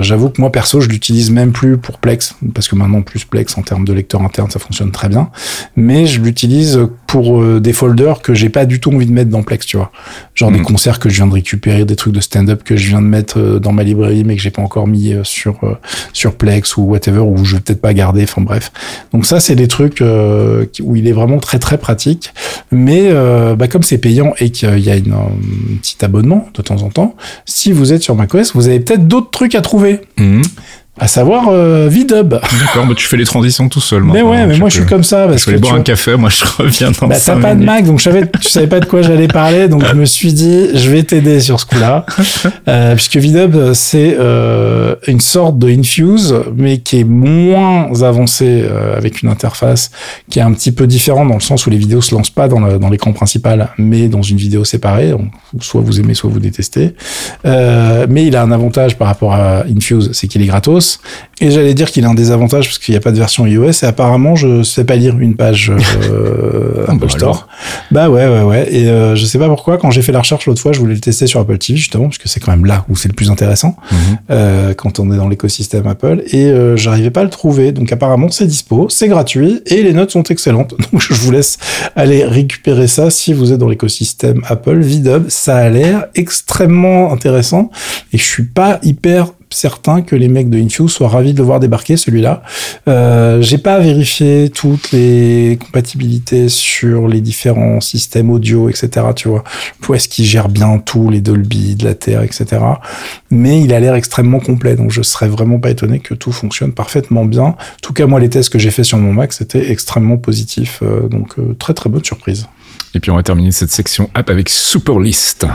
j'avoue que moi perso, je l'utilise même plus pour Plex parce que maintenant plus Plex en termes de lecteur interne, ça fonctionne très bien. Mais je l'utilise pour des folders que j'ai pas du tout envie de mettre dans Plex, tu vois, genre des hmm. concerts que je viens de récupérer des trucs de stand-up que je viens de mettre euh, dans ma librairie mais que j'ai pas encore mis euh, sur euh, sur Plex ou whatever ou je vais peut-être pas garder enfin bref. Donc ça c'est des trucs où il est vraiment très très pratique. Mais bah, comme c'est payant et qu'il y a une, un petit abonnement de temps en temps si vous êtes sur macOS vous avez peut-être d'autres trucs à trouver. Mmh à savoir euh, V-Dub. D'accord, mais tu fais les transitions tout seul. Mais ouais, mais moi je suis comme ça parce je vais boire un café, moi je reviens dans bah, T'as pas de Mac, donc je savais, tu savais pas de quoi j'allais parler, donc je me suis dit, je vais t'aider sur ce coup-là, euh, puisque V-Dub c'est euh, une sorte de Infuse, mais qui est moins avancé euh, avec une interface qui est un petit peu différente dans le sens où les vidéos se lancent pas dans l'écran principal, mais dans une vidéo séparée. Donc, soit vous aimez, soit vous détestez. Euh, mais il a un avantage par rapport à Infuse, c'est qu'il est gratos. Et j'allais dire qu'il a un désavantage parce qu'il n'y a pas de version iOS. Et apparemment je sais pas lire une page euh, Apple bah Store. Bah ouais ouais ouais. Et euh, je sais pas pourquoi quand j'ai fait la recherche l'autre fois je voulais le tester sur Apple TV justement parce que c'est quand même là où c'est le plus intéressant mhm. euh, quand on est dans l'écosystème Apple. Et euh, j'arrivais pas à le trouver. Donc apparemment c'est dispo c'est gratuit et les notes sont excellentes. Donc je vous laisse aller récupérer ça si vous êtes dans l'écosystème Apple VDub. Ça a l'air extrêmement intéressant. Et je suis pas hyper certain que les mecs de Infuse soient ravis de le voir débarquer celui-là. Euh, j'ai pas vérifié toutes les compatibilités sur les différents systèmes audio, etc. Tu vois, est-ce qu'il gère bien tout, les Dolby, de la Terre, etc. Mais il a l'air extrêmement complet, donc je serais vraiment pas étonné que tout fonctionne parfaitement bien. En tout cas, moi, les tests que j'ai fait sur mon Mac, c'était extrêmement positif, euh, donc euh, très très bonne surprise. Et puis on va terminer cette section app avec Superlist.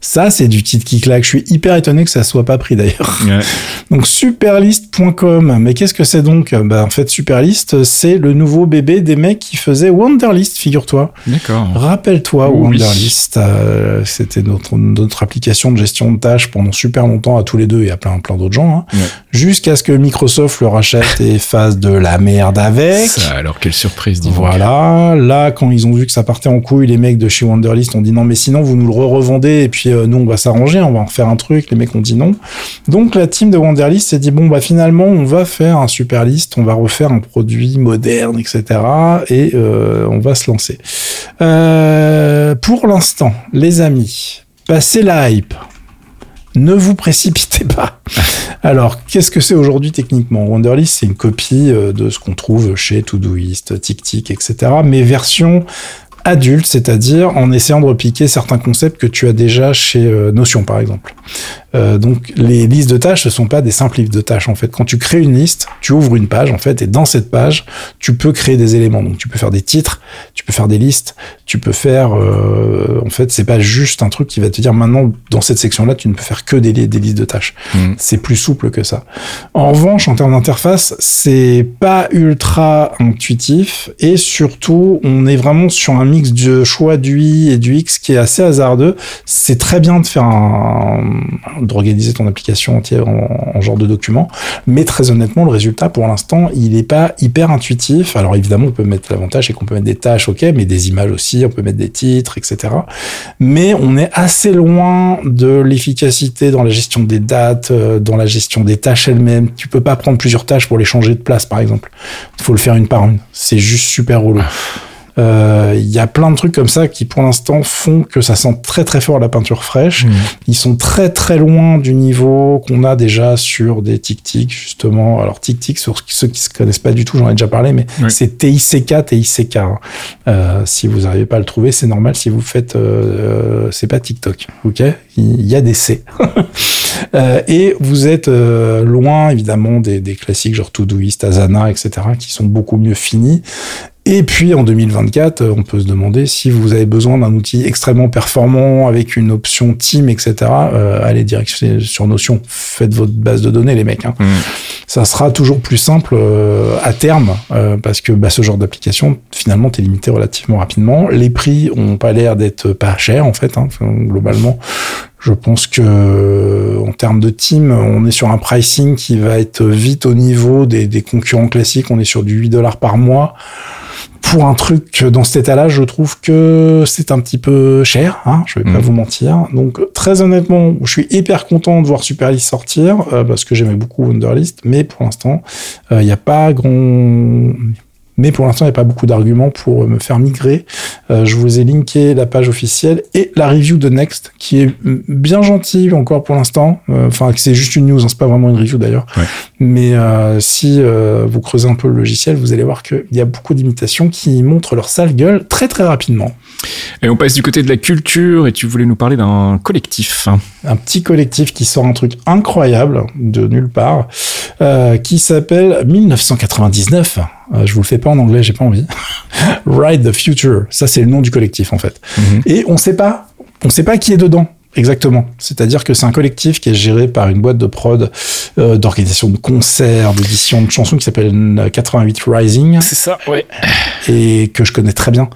Ça, c'est du titre qui claque. Je suis hyper étonné que ça soit pas pris d'ailleurs. Donc superlist.com. Mais qu'est-ce que c'est donc? Bah en fait Superlist, c'est le nouveau bébé des mecs qui faisaient Wonderlist, figure-toi. D'accord. Rappelle-toi Wonderlist, euh, c'était notre notre application de gestion de tâches pendant super longtemps à tous les deux et à plein plein d'autres gens. Hein. Jusqu'à ce que Microsoft le rachète et fasse de la merde avec. Ça, alors quelle surprise, dis Voilà. Là, quand ils ont vu que ça partait en couille, les mecs de chez Wonderlist ont dit non mais sinon vous nous le re-revendez et puis euh, nous on va s'arranger, on va en faire un truc. Les mecs ont dit non. Donc la team de Wanderlist s'est dit bon bah finalement on va faire un super list, on va refaire un produit moderne, etc. Et euh, on va se lancer. Euh, pour l'instant, les amis, passez la hype. Ne vous précipitez pas. Alors, qu'est-ce que c'est aujourd'hui techniquement? Wanderlist, c'est une copie de ce qu'on trouve chez Todoist, TickTick, etc. Mais version adulte, c'est-à-dire en essayant de repliquer certains concepts que tu as déjà chez euh, Notion, par exemple. Euh, donc les listes de tâches, ce sont pas des simples listes de tâches en fait. Quand tu crées une liste, tu ouvres une page en fait, et dans cette page, tu peux créer des éléments. Donc tu peux faire des titres, tu peux faire des listes, tu peux faire, euh, en fait, c'est pas juste un truc qui va te dire maintenant dans cette section-là, tu ne peux faire que des, des listes de tâches. Mmh. C'est plus souple que ça. En revanche, en termes d'interface, c'est pas ultra intuitif et surtout, on est vraiment sur un mix de choix du i et du x qui est assez hasardeux. C'est très bien de faire un d'organiser ton application entière en, genre de document. Mais très honnêtement, le résultat, pour l'instant, il n'est pas hyper intuitif. Alors évidemment, on peut mettre l'avantage, et qu'on peut mettre des tâches, ok, mais des images aussi, on peut mettre des titres, etc. Mais on est assez loin de l'efficacité dans la gestion des dates, euh, dans la gestion des tâches elles-mêmes. Tu peux pas prendre plusieurs tâches pour les changer de place, par exemple. Il faut le faire une par une. C'est juste super relou. Euh, il y a plein de trucs comme ça qui, pour l'instant, font que ça sent très très fort la peinture fraîche. Mmh. Ils sont très très loin du niveau qu'on a déjà sur des tic-tic, justement. Alors tic-tic, sur ceux qui se connaissent pas du tout, j'en ai déjà parlé, mais c'est TICK, TICK. Hein. Euh, si vous n'arrivez pas à le trouver, c'est normal. Si vous faites, euh, c'est pas TikTok, ok? Il y a des C. Euh, et vous êtes euh, loin, évidemment, des, des classiques genre Todoist, Asana, etc., qui sont beaucoup mieux finis. Et puis en 2024, on peut se demander si vous avez besoin d'un outil extrêmement performant avec une option team, etc. Euh, allez direct sur Notion, faites votre base de données, les mecs. Hein. Mm. Ça sera toujours plus simple euh, à terme euh, parce que bah, ce genre d'application, finalement, t'es limité relativement rapidement. Les prix ont pas l'air d'être pas chers en fait. Hein. globalement, je pense que en termes de team, on est sur un pricing qui va être vite au niveau des, des concurrents classiques. On est sur du 8 dollars par mois pour un truc dans cet état-là, je trouve que c'est un petit peu cher, hein, je vais pas mm. vous mentir. Donc très honnêtement, je suis hyper content de voir Super sortir euh, parce que j'aimais beaucoup Wonderlist, mais pour l'instant, il euh, n'y a pas grand mais pour l'instant, il n'y a pas beaucoup d'arguments pour me faire migrer. Euh, je vous ai linké la page officielle et la review de Next, qui est bien gentille encore pour l'instant. Euh, enfin, c'est juste une news, hein, c'est pas vraiment une review d'ailleurs. Mais euh, si vous creusez un peu le logiciel, vous allez voir qu'il y a beaucoup d'imitations qui montrent leur sale gueule très très rapidement. Et on passe du côté de la culture et tu voulais nous parler d'un collectif. Un petit collectif qui sort un truc incroyable de nulle part, qui s'appelle 1999. Euh, je vous le fais pas en anglais, j'ai pas envie. Ride the Future, ça c'est le nom du collectif en fait. Mhm. Et on sait pas, on sait pas qui est dedans. Exactement. C'est-à-dire que c'est un collectif qui est géré par une boîte de prod, euh, d'organisation de concerts, d'édition de chansons qui s'appelle 88 Rising. C'est ça, ouais. Et que je connais très bien,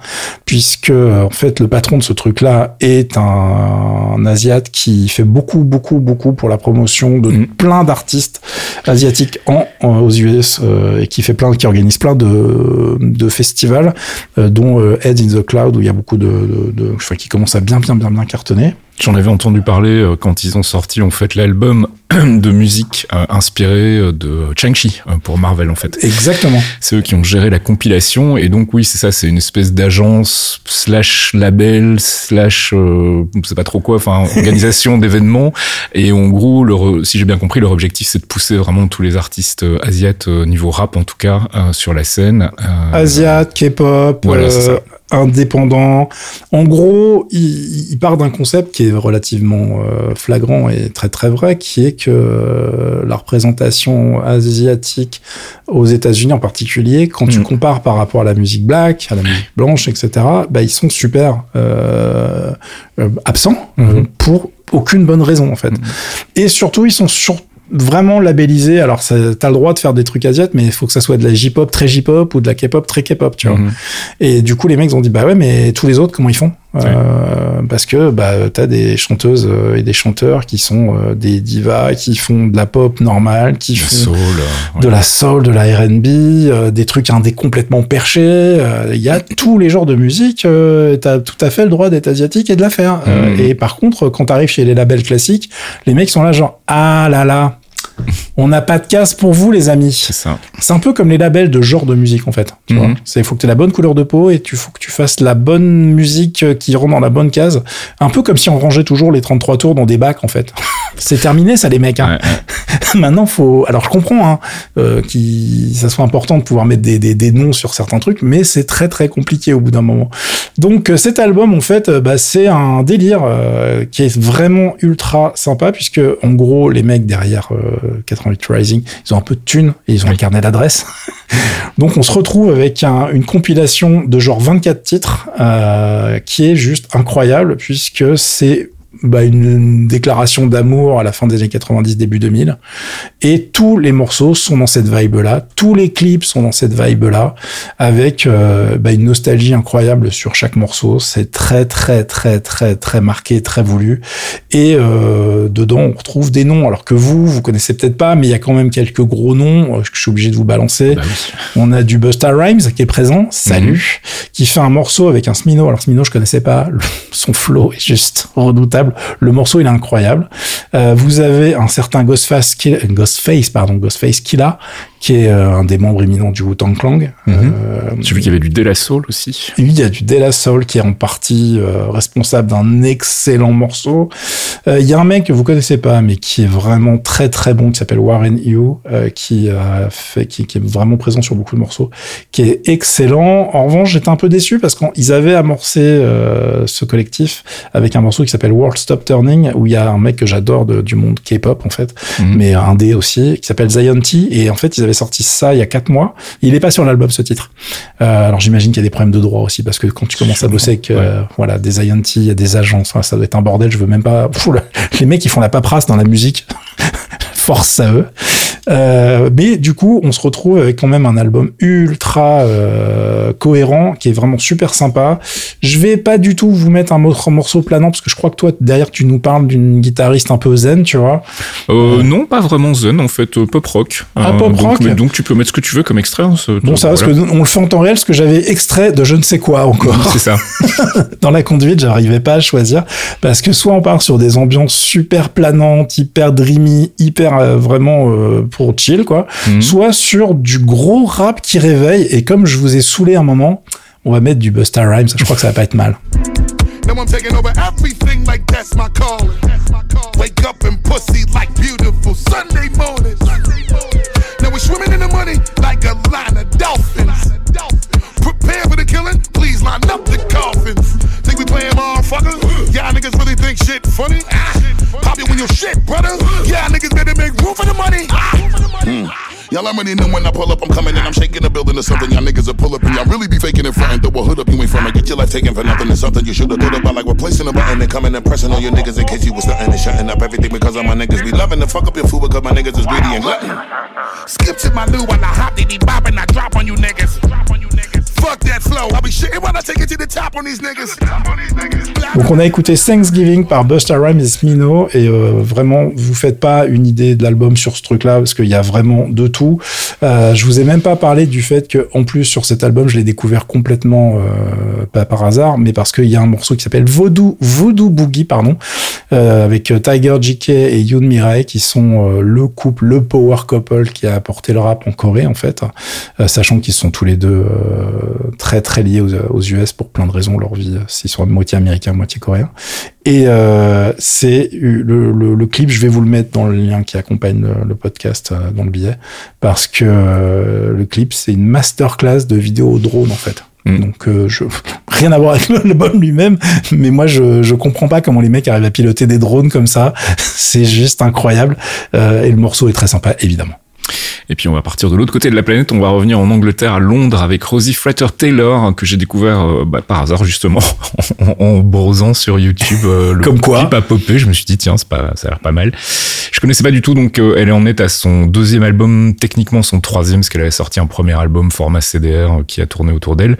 puisque en fait le patron de ce truc-là est un, un asiate qui fait beaucoup, beaucoup, beaucoup pour la promotion de mm. plein d'artistes asiatiques en, aux US euh, et qui fait plein, qui organise plein de, de festivals, euh, dont euh, Head in the Cloud où il y a beaucoup de, de, de enfin, qui commence à bien, bien, bien, bien cartonner. J'en avais entendu parler euh, quand ils ont sorti en fait l'album de musique euh, inspiré euh, de Chang-Chi pour Marvel en fait. Exactement. C'est eux qui ont géré la compilation et donc oui c'est ça c'est une espèce d'agence slash label slash euh, sais pas trop quoi enfin organisation d'événements et en gros leur si j'ai bien compris leur objectif c'est de pousser vraiment tous les artistes asiates niveau rap en tout cas sur la scène. Asiat, K-pop. Voilà, indépendant. En gros, il, part d'un concept qui est relativement euh, flagrant et très très vrai, qui est que euh, la représentation asiatique aux États-Unis en particulier, quand tu mm. compares par rapport à la musique black, à la musique blanche, etc., bah, ils sont super euh, absents mm-hmm. pour aucune bonne raison en fait. Mm. Et surtout, ils sont surtout vraiment labellisé. Alors, t'as le droit de faire des trucs asiatiques, mais il faut que ça soit de la J-pop très J-pop ou de la K-pop très K-pop, tu vois. Mhm. Et du coup, les mecs ont dit, bah ouais, mais tous les autres, comment ils font? Euh, Parce que bah t'as des chanteuses euh, et des chanteurs qui sont euh, des divas, qui font de la pop normale, qui font de la soul, de la R&B, des trucs indés complètement perchés. Il y a tous les genres de musique. t'as tout à fait le droit d'être asiatique et de la faire. Mhm. et par contre, quand t'arrives chez les labels classiques, les mecs sont là genre ah là là On n'a pas de case pour vous, les amis. C'est ça. C'est un peu comme les labels de genre de musique, en fait. Tu vois Mhm. C'est, il faut que tu aies la bonne couleur de peau et tu faut que tu fasses la bonne musique euh, qui rentre dans la bonne case. Un peu comme si on rangeait toujours les 33 tours dans des bacs, en fait. C'est terminé, ça, les mecs. Hein. Ouais, ouais. Maintenant, faut. Alors, je comprends hein, euh, qu'il ça soit important de pouvoir mettre des, des, des noms sur certains trucs, mais c'est très très compliqué au bout d'un moment. Donc, euh, cet album, en fait, euh, bah, c'est un délire euh, qui est vraiment ultra sympa, puisque en gros, les mecs derrière euh, 88 Rising, ils ont un peu de thunes et ils ont un carnet d'adresses. Donc, on se retrouve avec un- une compilation de genre 24 titres euh, qui est juste incroyable, puisque c'est bah, une, une déclaration d'amour à la fin des années 90, début 2000. Et tous les morceaux sont dans cette vibe-là, tous les clips sont dans cette vibe-là, avec euh, bah, une nostalgie incroyable sur chaque morceau. C'est très très très très très marqué, très voulu. Et euh, dedans, on retrouve des noms, alors que vous, vous connaissez peut-être pas, mais il y a quand même quelques gros noms euh, que je suis obligé de vous balancer. Bah oui. On a du Busta Rhymes qui est présent, salut, qui fait un morceau avec un Smino. Alors Smino, je connaissais pas, son flow est juste redoutable. Le morceau, il est incroyable. Euh, vous avez un certain Ghostface, Kill- euh, Ghostface, pardon, Killa, qui est euh, un des membres éminents du Wu-Tang Clan. Mhm. Euh, J'ai vu qu'il y avait du De La Soul aussi. oui, il y a du De La Soul qui est en partie euh, responsable d'un excellent morceau. Euh, Il y a un mec que vous connaissez pas, mais qui est vraiment très très bon, qui s'appelle Warren euh, qui a fait, qui, qui est vraiment présent sur beaucoup de morceaux, qui est excellent. En revanche, j'étais un peu déçu parce qu'ils avaient amorcé euh, ce collectif avec un morceau qui s'appelle World Stop Turning, où il y a un mec que j'adore du monde K-pop en fait, Mhm. mais un D aussi, qui s'appelle Zion T. Et en fait, ils avaient sorti ça il y a quatre mois. Il est pas sur l'album ce titre. Euh, alors j'imagine qu'il y a des problèmes de droit aussi parce que quand tu commences à bosser avec euh, voilà des INT, il y a des agences, ça doit être un bordel. Je veux même pas. Pfff, le- les mecs qui font la paperasse dans la musique, force à eux. Euh, mais du coup, on se retrouve avec quand même un album ultra euh, cohérent qui est vraiment super sympa. Je vais pas du tout vous mettre un morceau, morceau planant parce que je crois que toi derrière tu nous parles d'une guitariste un peu zen, tu vois. Euh, non, pas vraiment zen, en fait, pop rock. Ah, pop rock. donc tu peux mettre ce que tu veux comme extrait. hein, ce- Bon, ça va, voilà. parce que on le fait en temps réel, parce que j'avais extrait de je ne sais quoi encore. C'est ça. dans la conduite, j'arrivais pas à choisir parce que soit on part sur des ambiances super planantes, hyper dreamy, hyper euh, vraiment euh, pour chill quoi, Mhm. soit sur du gros rap qui réveille et comme je vous ai saoulé un moment, on va mettre du Busta Rhymes, je crois que ça va pas être mal. Now I'm taking over everything like that's my calling. Wake up and pussy like beautiful Sunday mornings. Now we're swimming in the money like a line of dolphins. Motherfucker? Y'all niggas really think shit funny? Pop it when you shit, brother. Y'all niggas better make room for the money. Ah. Mm. Y'all already know when I pull up, I'm coming and I'm shaking the building or something. Y'all niggas will pull up and y'all really be faking it front and throw a hood up. You ain't from it. Get your life taken for nothing. It's something you should have thought about, like replacing a button and coming and pressing on your niggas in case you was stunting and shutting up everything because of my niggas. Be loving to fuck up your food because my niggas is greedy and glutton. Skip to my loo while I hop, they be bopping, I drop on you niggas. Donc on a écouté Thanksgiving par Busta Rhymes et Smino et euh, vraiment vous faites pas une idée de l'album sur ce truc-là parce qu'il y a vraiment de tout. Euh, je vous ai même pas parlé du fait que en plus sur cet album je l'ai découvert complètement euh, pas par hasard mais parce qu'il y a un morceau qui s'appelle Voodoo Voodoo Boogie pardon euh, avec euh, Tiger JK et Yoon Mirai qui sont euh, le couple le power couple qui a apporté le rap en Corée en fait sachant qu'ils sont tous les deux très très liés aux, aux US pour plein de raisons leur vie euh, s'ils sont à moitié américains moitié coréens. Et euh, c'est le, le, le clip je vais vous le mettre dans le lien qui accompagne le, le podcast euh, dans le billet parce que euh, le clip c'est une masterclass de vidéo au drone en fait. Mm. donc euh, je rien à voir avec l'album lui-même mais moi je je comprends pas comment les mecs arrivent à piloter des drones comme ça. C'est juste incroyable. Euh, et le morceau est très sympa évidemment Et puis on va partir de l'autre côté de la planète, on va revenir en Angleterre, à Londres, avec Rosie Frater Taylor, que j'ai découvert euh, bah, par hasard justement, en, en browsant sur YouTube. euh, le Comme quoi. clip a popé, je me suis dit tiens, c'est pas, ça a l'air pas mal. Je connaissais pas du tout, donc euh, elle en est à son deuxième album, techniquement son troisième, parce qu'elle avait sorti un premier album format CDR euh, qui a tourné autour d'elle,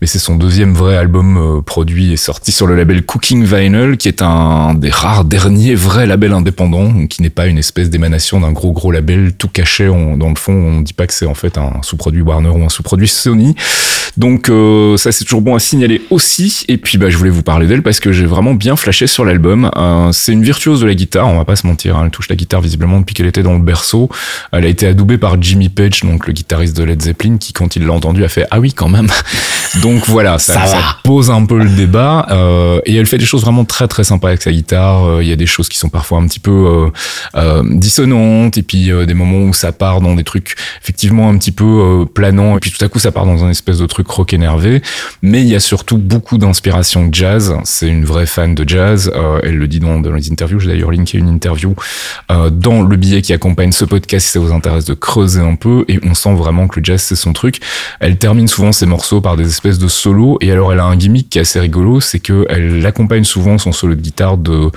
mais c'est son deuxième vrai album euh, produit et sorti sur le label Cooking Vinyl, qui est un des rares derniers vrais labels indépendants, qui n'est pas une espèce d'émanation d'un gros gros label tout caché en dans, le fond, on dit pas que c'est en fait un sous-produit Warner ou un sous-produit Sony. Donc euh, ça c'est toujours bon à signaler aussi. Et puis bah je voulais vous parler d'elle parce que j'ai vraiment bien flashé sur l'album. Euh, c'est une virtuose de la guitare, on va pas se mentir. Hein. Elle touche la guitare visiblement depuis qu'elle était dans le berceau. Elle a été adoubée par Jimmy Page, donc le guitariste de Led Zeppelin, qui quand il l'a entendu a fait ah oui quand même. Donc voilà, ça, ça, pose un peu le débat. Euh, et elle fait des choses vraiment très très sympas avec sa guitare. Euh, il y a des choses qui sont parfois un petit peu euh, dissonantes et puis des moments où ça part dans des trucs effectivement un petit peu planants et puis tout à coup ça part dans un espèce de truc rock énervé, mais il y a surtout beaucoup d'inspiration jazz. C'est une vraie fan de jazz. Euh, elle le dit dans, dans les interviews. J'ai d'ailleurs linké une interview euh, dans le billet qui accompagne ce podcast si ça vous intéresse de creuser un peu. Et on sent vraiment que le jazz c'est son truc. Elle termine souvent ses morceaux par des espèces de solos. Et alors elle a un gimmick qui est assez rigolo, c'est que elle accompagne souvent son solo de guitare de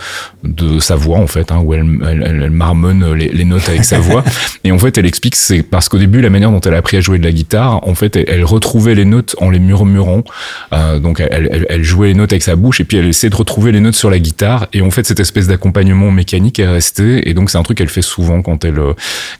de sa voix en fait, hein, où elle, elle, elle marmonne les, les, notes avec sa voix. Et en fait elle explique c'est parce qu'au début la manière dont elle a appris à jouer de la guitare, en fait elle, elle retrouvait les notes en les murmurant. Euh, donc elle, elle, jouait les notes avec sa bouche et puis elle essayait de retrouver les notes sur la guitare. Et en fait, cette espèce d'accompagnement mécanique est resté. Et donc c'est un truc qu'elle fait souvent quand elle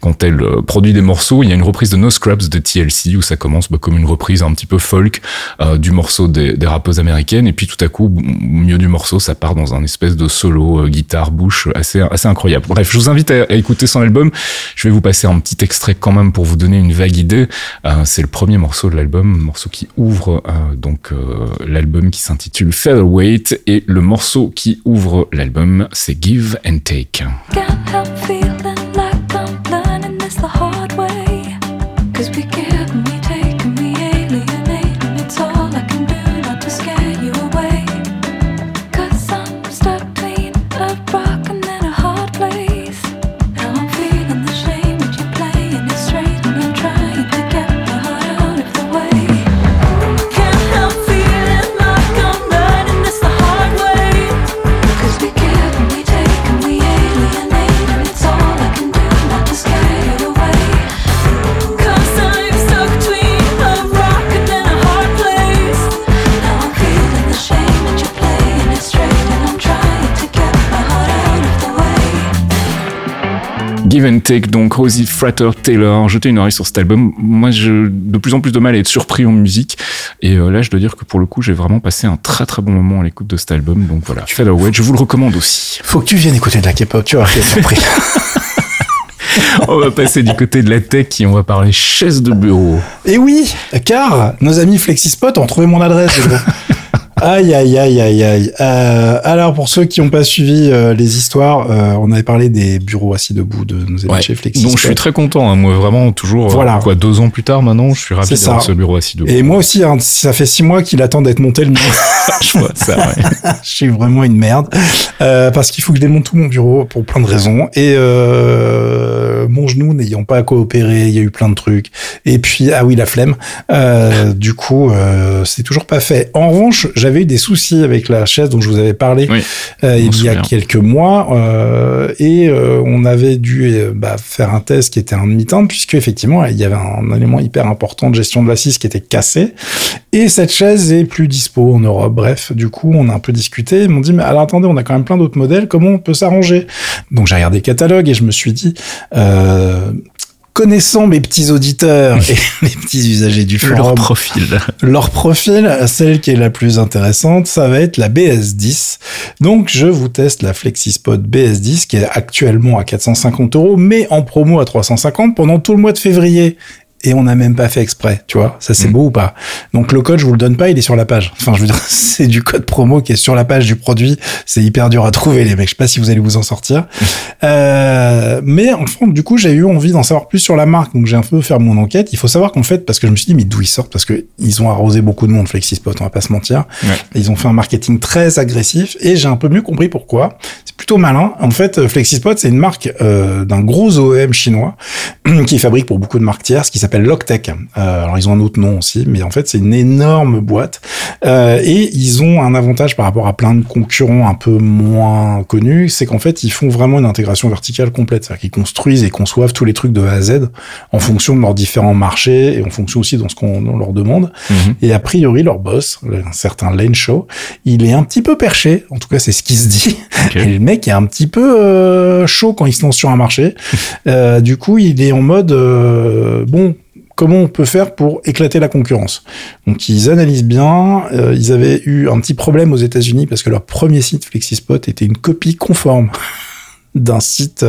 quand elle euh, produit des morceaux. Il y a une reprise de No Scrubs de TLC où ça commence bah, comme une reprise un petit peu folk euh, du morceau des, rappeuses américaines. Et puis tout à coup, au milieu du morceau, ça part dans un espèce de solo euh, guitare bouche assez assez incroyable. Bref, je vous invite à, écouter son album. Je vais vous passer un petit extrait quand même pour vous donner une vague idée. Euh, c'est le premier morceau de l'album, morceau qui ouvre donc l'album qui s'intitule Featherweight et le morceau qui ouvre l'album c'est Give and Take. Give and Take, donc Rosie Frater Taylor. Jetez une oreille sur cet album. Moi, j'ai de plus en plus de mal à être surpris en musique. Et euh, là, je dois dire que pour le coup, j'ai vraiment passé un très très bon moment à l'écoute de cet album. Donc voilà, Featherweight, je vous le recommande aussi. Faut que tu viennes écouter de la K-pop, tu vas être surpris. on va passer du côté de la tech et on va parler chaise de bureau. Et oui, car nos amis Flexispot ont trouvé mon adresse. Aïe, aïe, aïe, aïe, aïe. Euh, alors, pour ceux qui n'ont pas suivi euh, les histoires, euh, on avait parlé des bureaux assis debout de nos amis ouais. chez Flexi. Donc, je suis très content. Hein, moi, vraiment, toujours, voilà. quoi, deux ans plus tard, maintenant, je suis ravi d'avoir ce bureau assis debout. Et moi aussi, hein, ça fait six mois qu'il attend d'être monté le mien. je vois ça, ouais. je suis vraiment une merde. parce qu'il faut que je démonte tout mon bureau pour plein de raisons. Et mon genou n'ayant pas coopéré, il y a eu plein de trucs. Et puis, ah oui, la flemme. du coup, c'est toujours pas fait. En revanche, j'avais eu des soucis avec la chaise dont je vous avais parlé oui, euh, il y a quelques mois euh, et euh, on avait dû bah, faire un test qui était un demi-teinte puisque effectivement il y avait un élément hyper important de gestion de l'assise qui était cassé et cette chaise est plus dispo en Europe. Bref, du coup on a un peu discuté. Ils m'ont dit mais alors attendez on a quand même plein d'autres modèles. Comment on peut s'arranger? Donc j'ai regardé le catalogue et je me suis dit connaissant mes petits auditeurs et mes petits usagers du forum, leur profil, leur profil, celle qui est la plus intéressante, ça va être la BS10. Donc, je vous teste la FlexiSpot BS10 qui est actuellement à 450 euros, mais en promo à 350 pendant tout le mois de février et on n'a même pas fait exprès, tu vois. Ça, c'est mmh. beau ou pas? Donc, le code, je vous le donne pas, il est sur la page. Enfin, je veux dire, c'est du code promo qui est sur la page du produit. C'est hyper dur à trouver, les mecs. Je sais pas si vous allez vous en sortir. euh, mais enfin, du coup, j'ai eu envie d'en savoir plus sur la marque. Donc, j'ai un peu fait mon enquête. Il faut savoir qu'en fait, parce que je me suis dit, mais d'où ils sortent? Parce que ils ont arrosé beaucoup de monde, FlexiSpot, on va pas se mentir. Ouais. Ils ont fait un marketing très agressif et j'ai un peu mieux compris pourquoi. C'est plutôt malin. En fait, FlexiSpot, c'est une marque euh, d'un gros OEM chinois qui fabrique pour beaucoup de marques tierces qui s'appelle Loctech. alors ils ont un autre nom aussi, mais en fait c'est une énorme boîte et ils ont un avantage par rapport à plein de concurrents un peu moins connus, c'est qu'en fait ils font vraiment une intégration verticale complète, c'est-à-dire qu'ils construisent et conçoivent tous les trucs de A à Z en fonction de leurs différents marchés et en fonction aussi de ce qu'on leur demande. Mhm. Et a priori leur boss, un certain Lane Shaw, il est un petit peu perché, en tout cas c'est ce qui se dit. Et le mec est un petit peu euh, chaud quand il se lance sur un marché. euh, du coup, il est en mode euh, bon. Comment on peut faire pour éclater la concurrence Donc ils analysent bien. Euh, ils avaient eu un petit problème aux États-Unis parce que leur premier site FlexiSpot était une copie conforme d'un site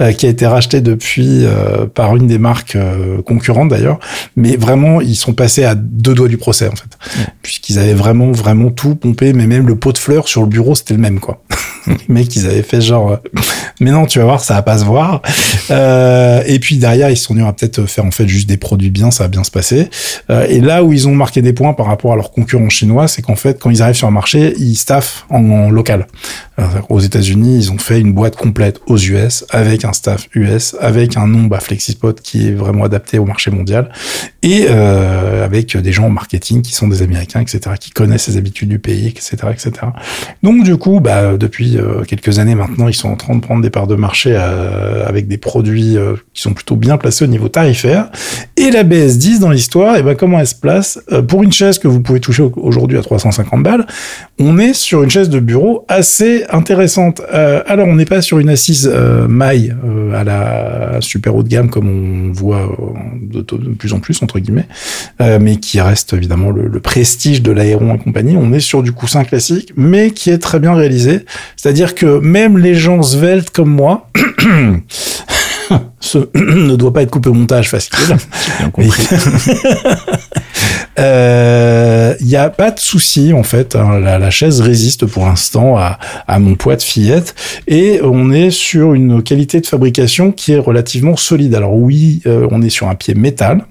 euh, qui a été racheté depuis euh, par une des marques euh, concurrentes d'ailleurs, mais vraiment ils sont passés à deux doigts du procès en fait, puisqu'ils avaient vraiment vraiment tout pompé, mais même le pot de fleurs sur le bureau c'était le même quoi. les mecs ils avaient fait genre, mais non tu vas voir ça va pas se voir. et puis derrière ils se sont dit on va peut-être faire en fait juste des produits bien, ça va bien se passer. et là où ils ont marqué des points par rapport à leurs concurrents chinois, c'est qu'en fait quand ils arrivent sur un marché ils staffent en, local. aux États-Unis ils ont fait une boîte complète aux US avec un staff US, avec un nom bah, FlexiSpot qui est vraiment adapté au marché mondial et euh, avec des gens en marketing qui sont des Américains, etc., qui connaissent les habitudes du pays, etc., etc. Donc du coup, bah, depuis euh, quelques années maintenant, ils sont en train de prendre des parts de marché euh, avec des produits euh, qui sont plutôt bien placés au niveau tarifaire. Et la BS10 dans l'histoire, et ben comment elle se place Pour une chaise que vous pouvez toucher aujourd'hui à 350 balles, on est sur une chaise de bureau assez intéressante. alors on n'est pas sur une assise euh, maille euh, à la super haut de gamme comme on voit euh, de, plus en plus entre guillemets, mais qui reste évidemment le, prestige de l'aéron et compagnie. On est sur du coussin classique, mais qui est très bien réalisé. C'est-à-dire que même les gens sveltes comme moi ce ne doit pas être coupé au montage facile. bien compris. Il euh, n'y a pas de souci en fait. Hein. La, chaise résiste pour l'instant à, à, mon poids de fillette et on est sur une qualité de fabrication qui est relativement solide. Alors oui, euh, on est sur un pied métal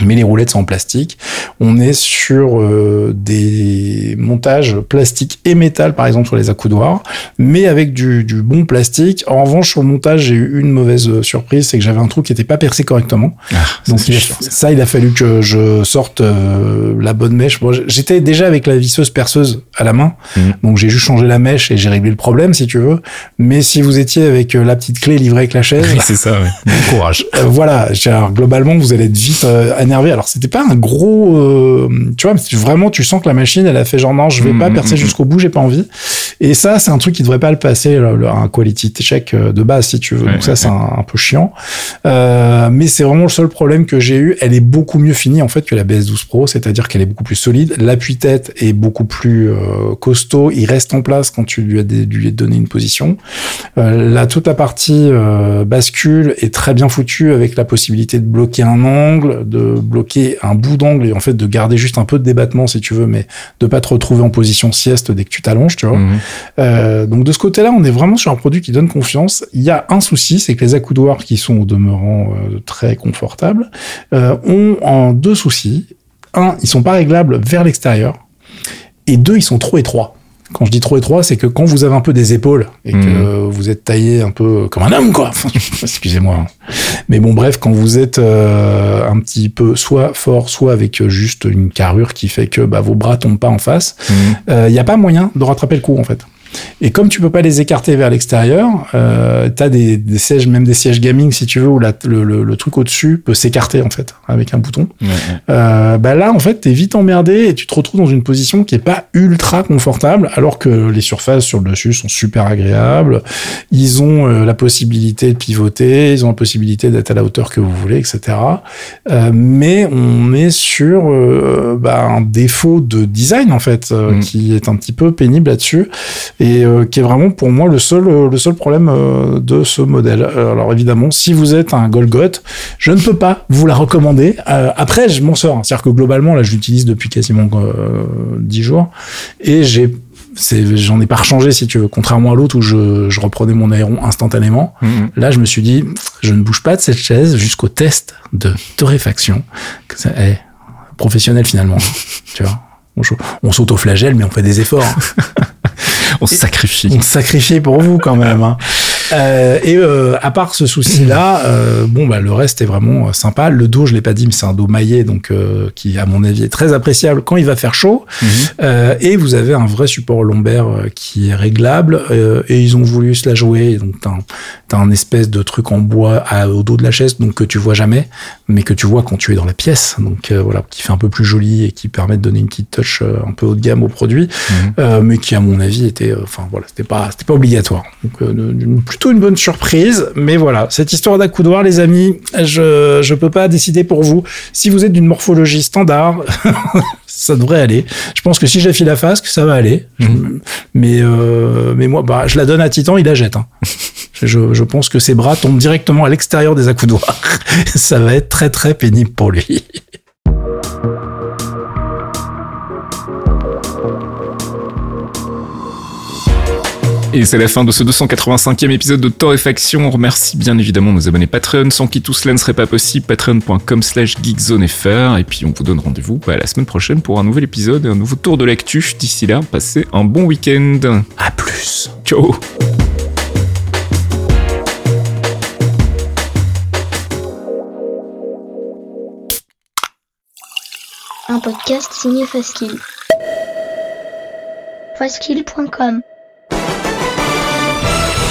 mais les roulettes sont en plastique. On est sur euh, des montages plastique et métal, par exemple sur les accoudoirs, mais avec du, du bon plastique. En revanche, sur le montage, j'ai eu une mauvaise euh, surprise, c'est que j'avais un trou qui n'était pas percé correctement. Ah, Donc ça, il a fallu que je sorte euh, la bonne mèche. Bon, J'étais déjà avec la visseuse perceuse à la main, mhm. donc j'ai juste changé la mèche et j'ai réglé le problème, si tu veux. Mais si vous étiez avec la petite clé livrée avec la chaise, c'est ça. Ouais. Bon courage. voilà. Alors, globalement, vous allez être vite énervé. Alors c'était pas un gros, euh, tu vois, vraiment tu sens que la machine elle a fait genre non, je vais mmh, pas mmh, percer mmh. jusqu'au bout, j'ai pas envie. Et ça c'est un truc qui devrait pas le passer un quality check euh, de base si tu veux. Donc ça c'est un, peu chiant. Euh, mais c'est vraiment le seul problème que j'ai eu. Elle est beaucoup mieux finie en fait que la BS12 Pro, c'est-à-dire qu'elle est beaucoup plus solide. L'appui-tête est beaucoup plus costaud. Il reste en place quand tu lui as, lui as donné une position. là toute la partie bascule est très bien foutue avec la possibilité de bloquer un angle, de bloquer un bout d'angle et en fait de garder juste un peu de débattement si tu veux, mais de pas te retrouver en position sieste dès que tu t'allonges, tu vois. Mhm. Euh, donc de ce côté-là, on est vraiment sur un produit qui donne confiance. Il y a un souci, c'est que les accoudoirs qui sont au demeurant euh, très confortables euh, ont en deux soucis. Un, ils sont pas réglables vers l'extérieur. Et deux, ils sont trop étroits. Quand je dis trop étroit, c'est que quand vous avez un peu des épaules et que mhm. vous êtes taillé un peu comme un homme, quoi. Excusez-moi. Mais bon, bref, quand vous êtes euh, un petit peu soit fort, soit avec juste une carrure qui fait que bah, vos bras tombent pas en face, il euh, n'y a pas moyen de rattraper le coup, en fait. Et comme tu peux pas les écarter vers l'extérieur, euh, tu as des, des, sièges, même des sièges gaming si tu veux, où la, le, le, truc au-dessus peut s'écarter en fait avec un bouton. Euh, bah là en fait t'es vite emmerdé et tu te retrouves dans une position qui est pas ultra confortable, alors que les surfaces sur le dessus sont super agréables. Ils ont euh, la possibilité de pivoter, ils ont la possibilité d'être à la hauteur que vous voulez, etc. Euh, mais on est sur bah, un défaut de design en fait mm. qui est un petit peu pénible là-dessus et euh, qui est vraiment pour moi le seul euh, le seul problème euh, de ce modèle. alors évidemment, si vous êtes un Golgot, je ne peux pas vous la recommander. après, je m'en sors, c'est-à-dire que globalement là, je l'utilise depuis quasiment 10 jours. Et j'ai j'en ai pas rechangé si tu veux. Contrairement à l'autre où je, je, reprenais mon aéron instantanément mm-hmm. là je me suis dit je ne bouge pas de cette chaise jusqu'au test de torréfaction. Que ça est professionnel finalement. Tu vois. On, on s'auto-flagelle mais on fait des efforts on se sacrifie. On se sacrifie pour vous quand même. Hein. Euh, et euh, à part ce souci-là, euh, bon bah le reste est vraiment euh, sympa. Le dos, je l'ai pas dit, mais c'est un dos maillé, donc euh, qui à mon avis est très appréciable quand il va faire chaud. Euh, et vous avez un vrai support lombaire qui est réglable. euh, et ils ont voulu se la jouer. Donc t'as un, un espèce de truc en bois à- au dos de la chaise, donc que tu vois jamais, mais que tu vois quand tu es dans la pièce. Donc euh, voilà, qui fait un peu plus joli et qui permet de donner une petite touch euh, un peu haut de gamme au produit, euh, mais qui à mon avis était, enfin voilà, c'était pas, c'était pas obligatoire. Donc euh, une- plutôt une bonne surprise, mais voilà, cette histoire d'accoudoir, les amis, je je peux pas décider pour vous. Si vous êtes d'une morphologie standard, ça devrait aller. Je pense que si j'affiche la face, que ça va aller. Je- mais euh, mais moi, bah, je la donne à Titan, il la jette. hein. Je, je pense que ses bras tombent directement à l'extérieur des accoudoirs. ça va être très très pénible pour lui. Et c'est la fin de ce 285e épisode de Torréfaction. On remercie bien évidemment nos abonnés Patreon, sans qui tout cela ne serait pas possible. Patreon.com slash geekzonefr. Et puis on vous donne rendez-vous bah, la semaine prochaine pour un nouvel épisode et un nouveau tour de l'actu. D'ici là, passez un bon week-end. À plus. Ciao Un podcast signé Faskill. Faskill.com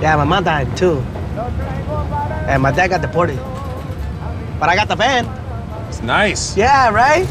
Yeah, my mom died too. And my dad got deported. But I got the van. It's nice. Yeah, right?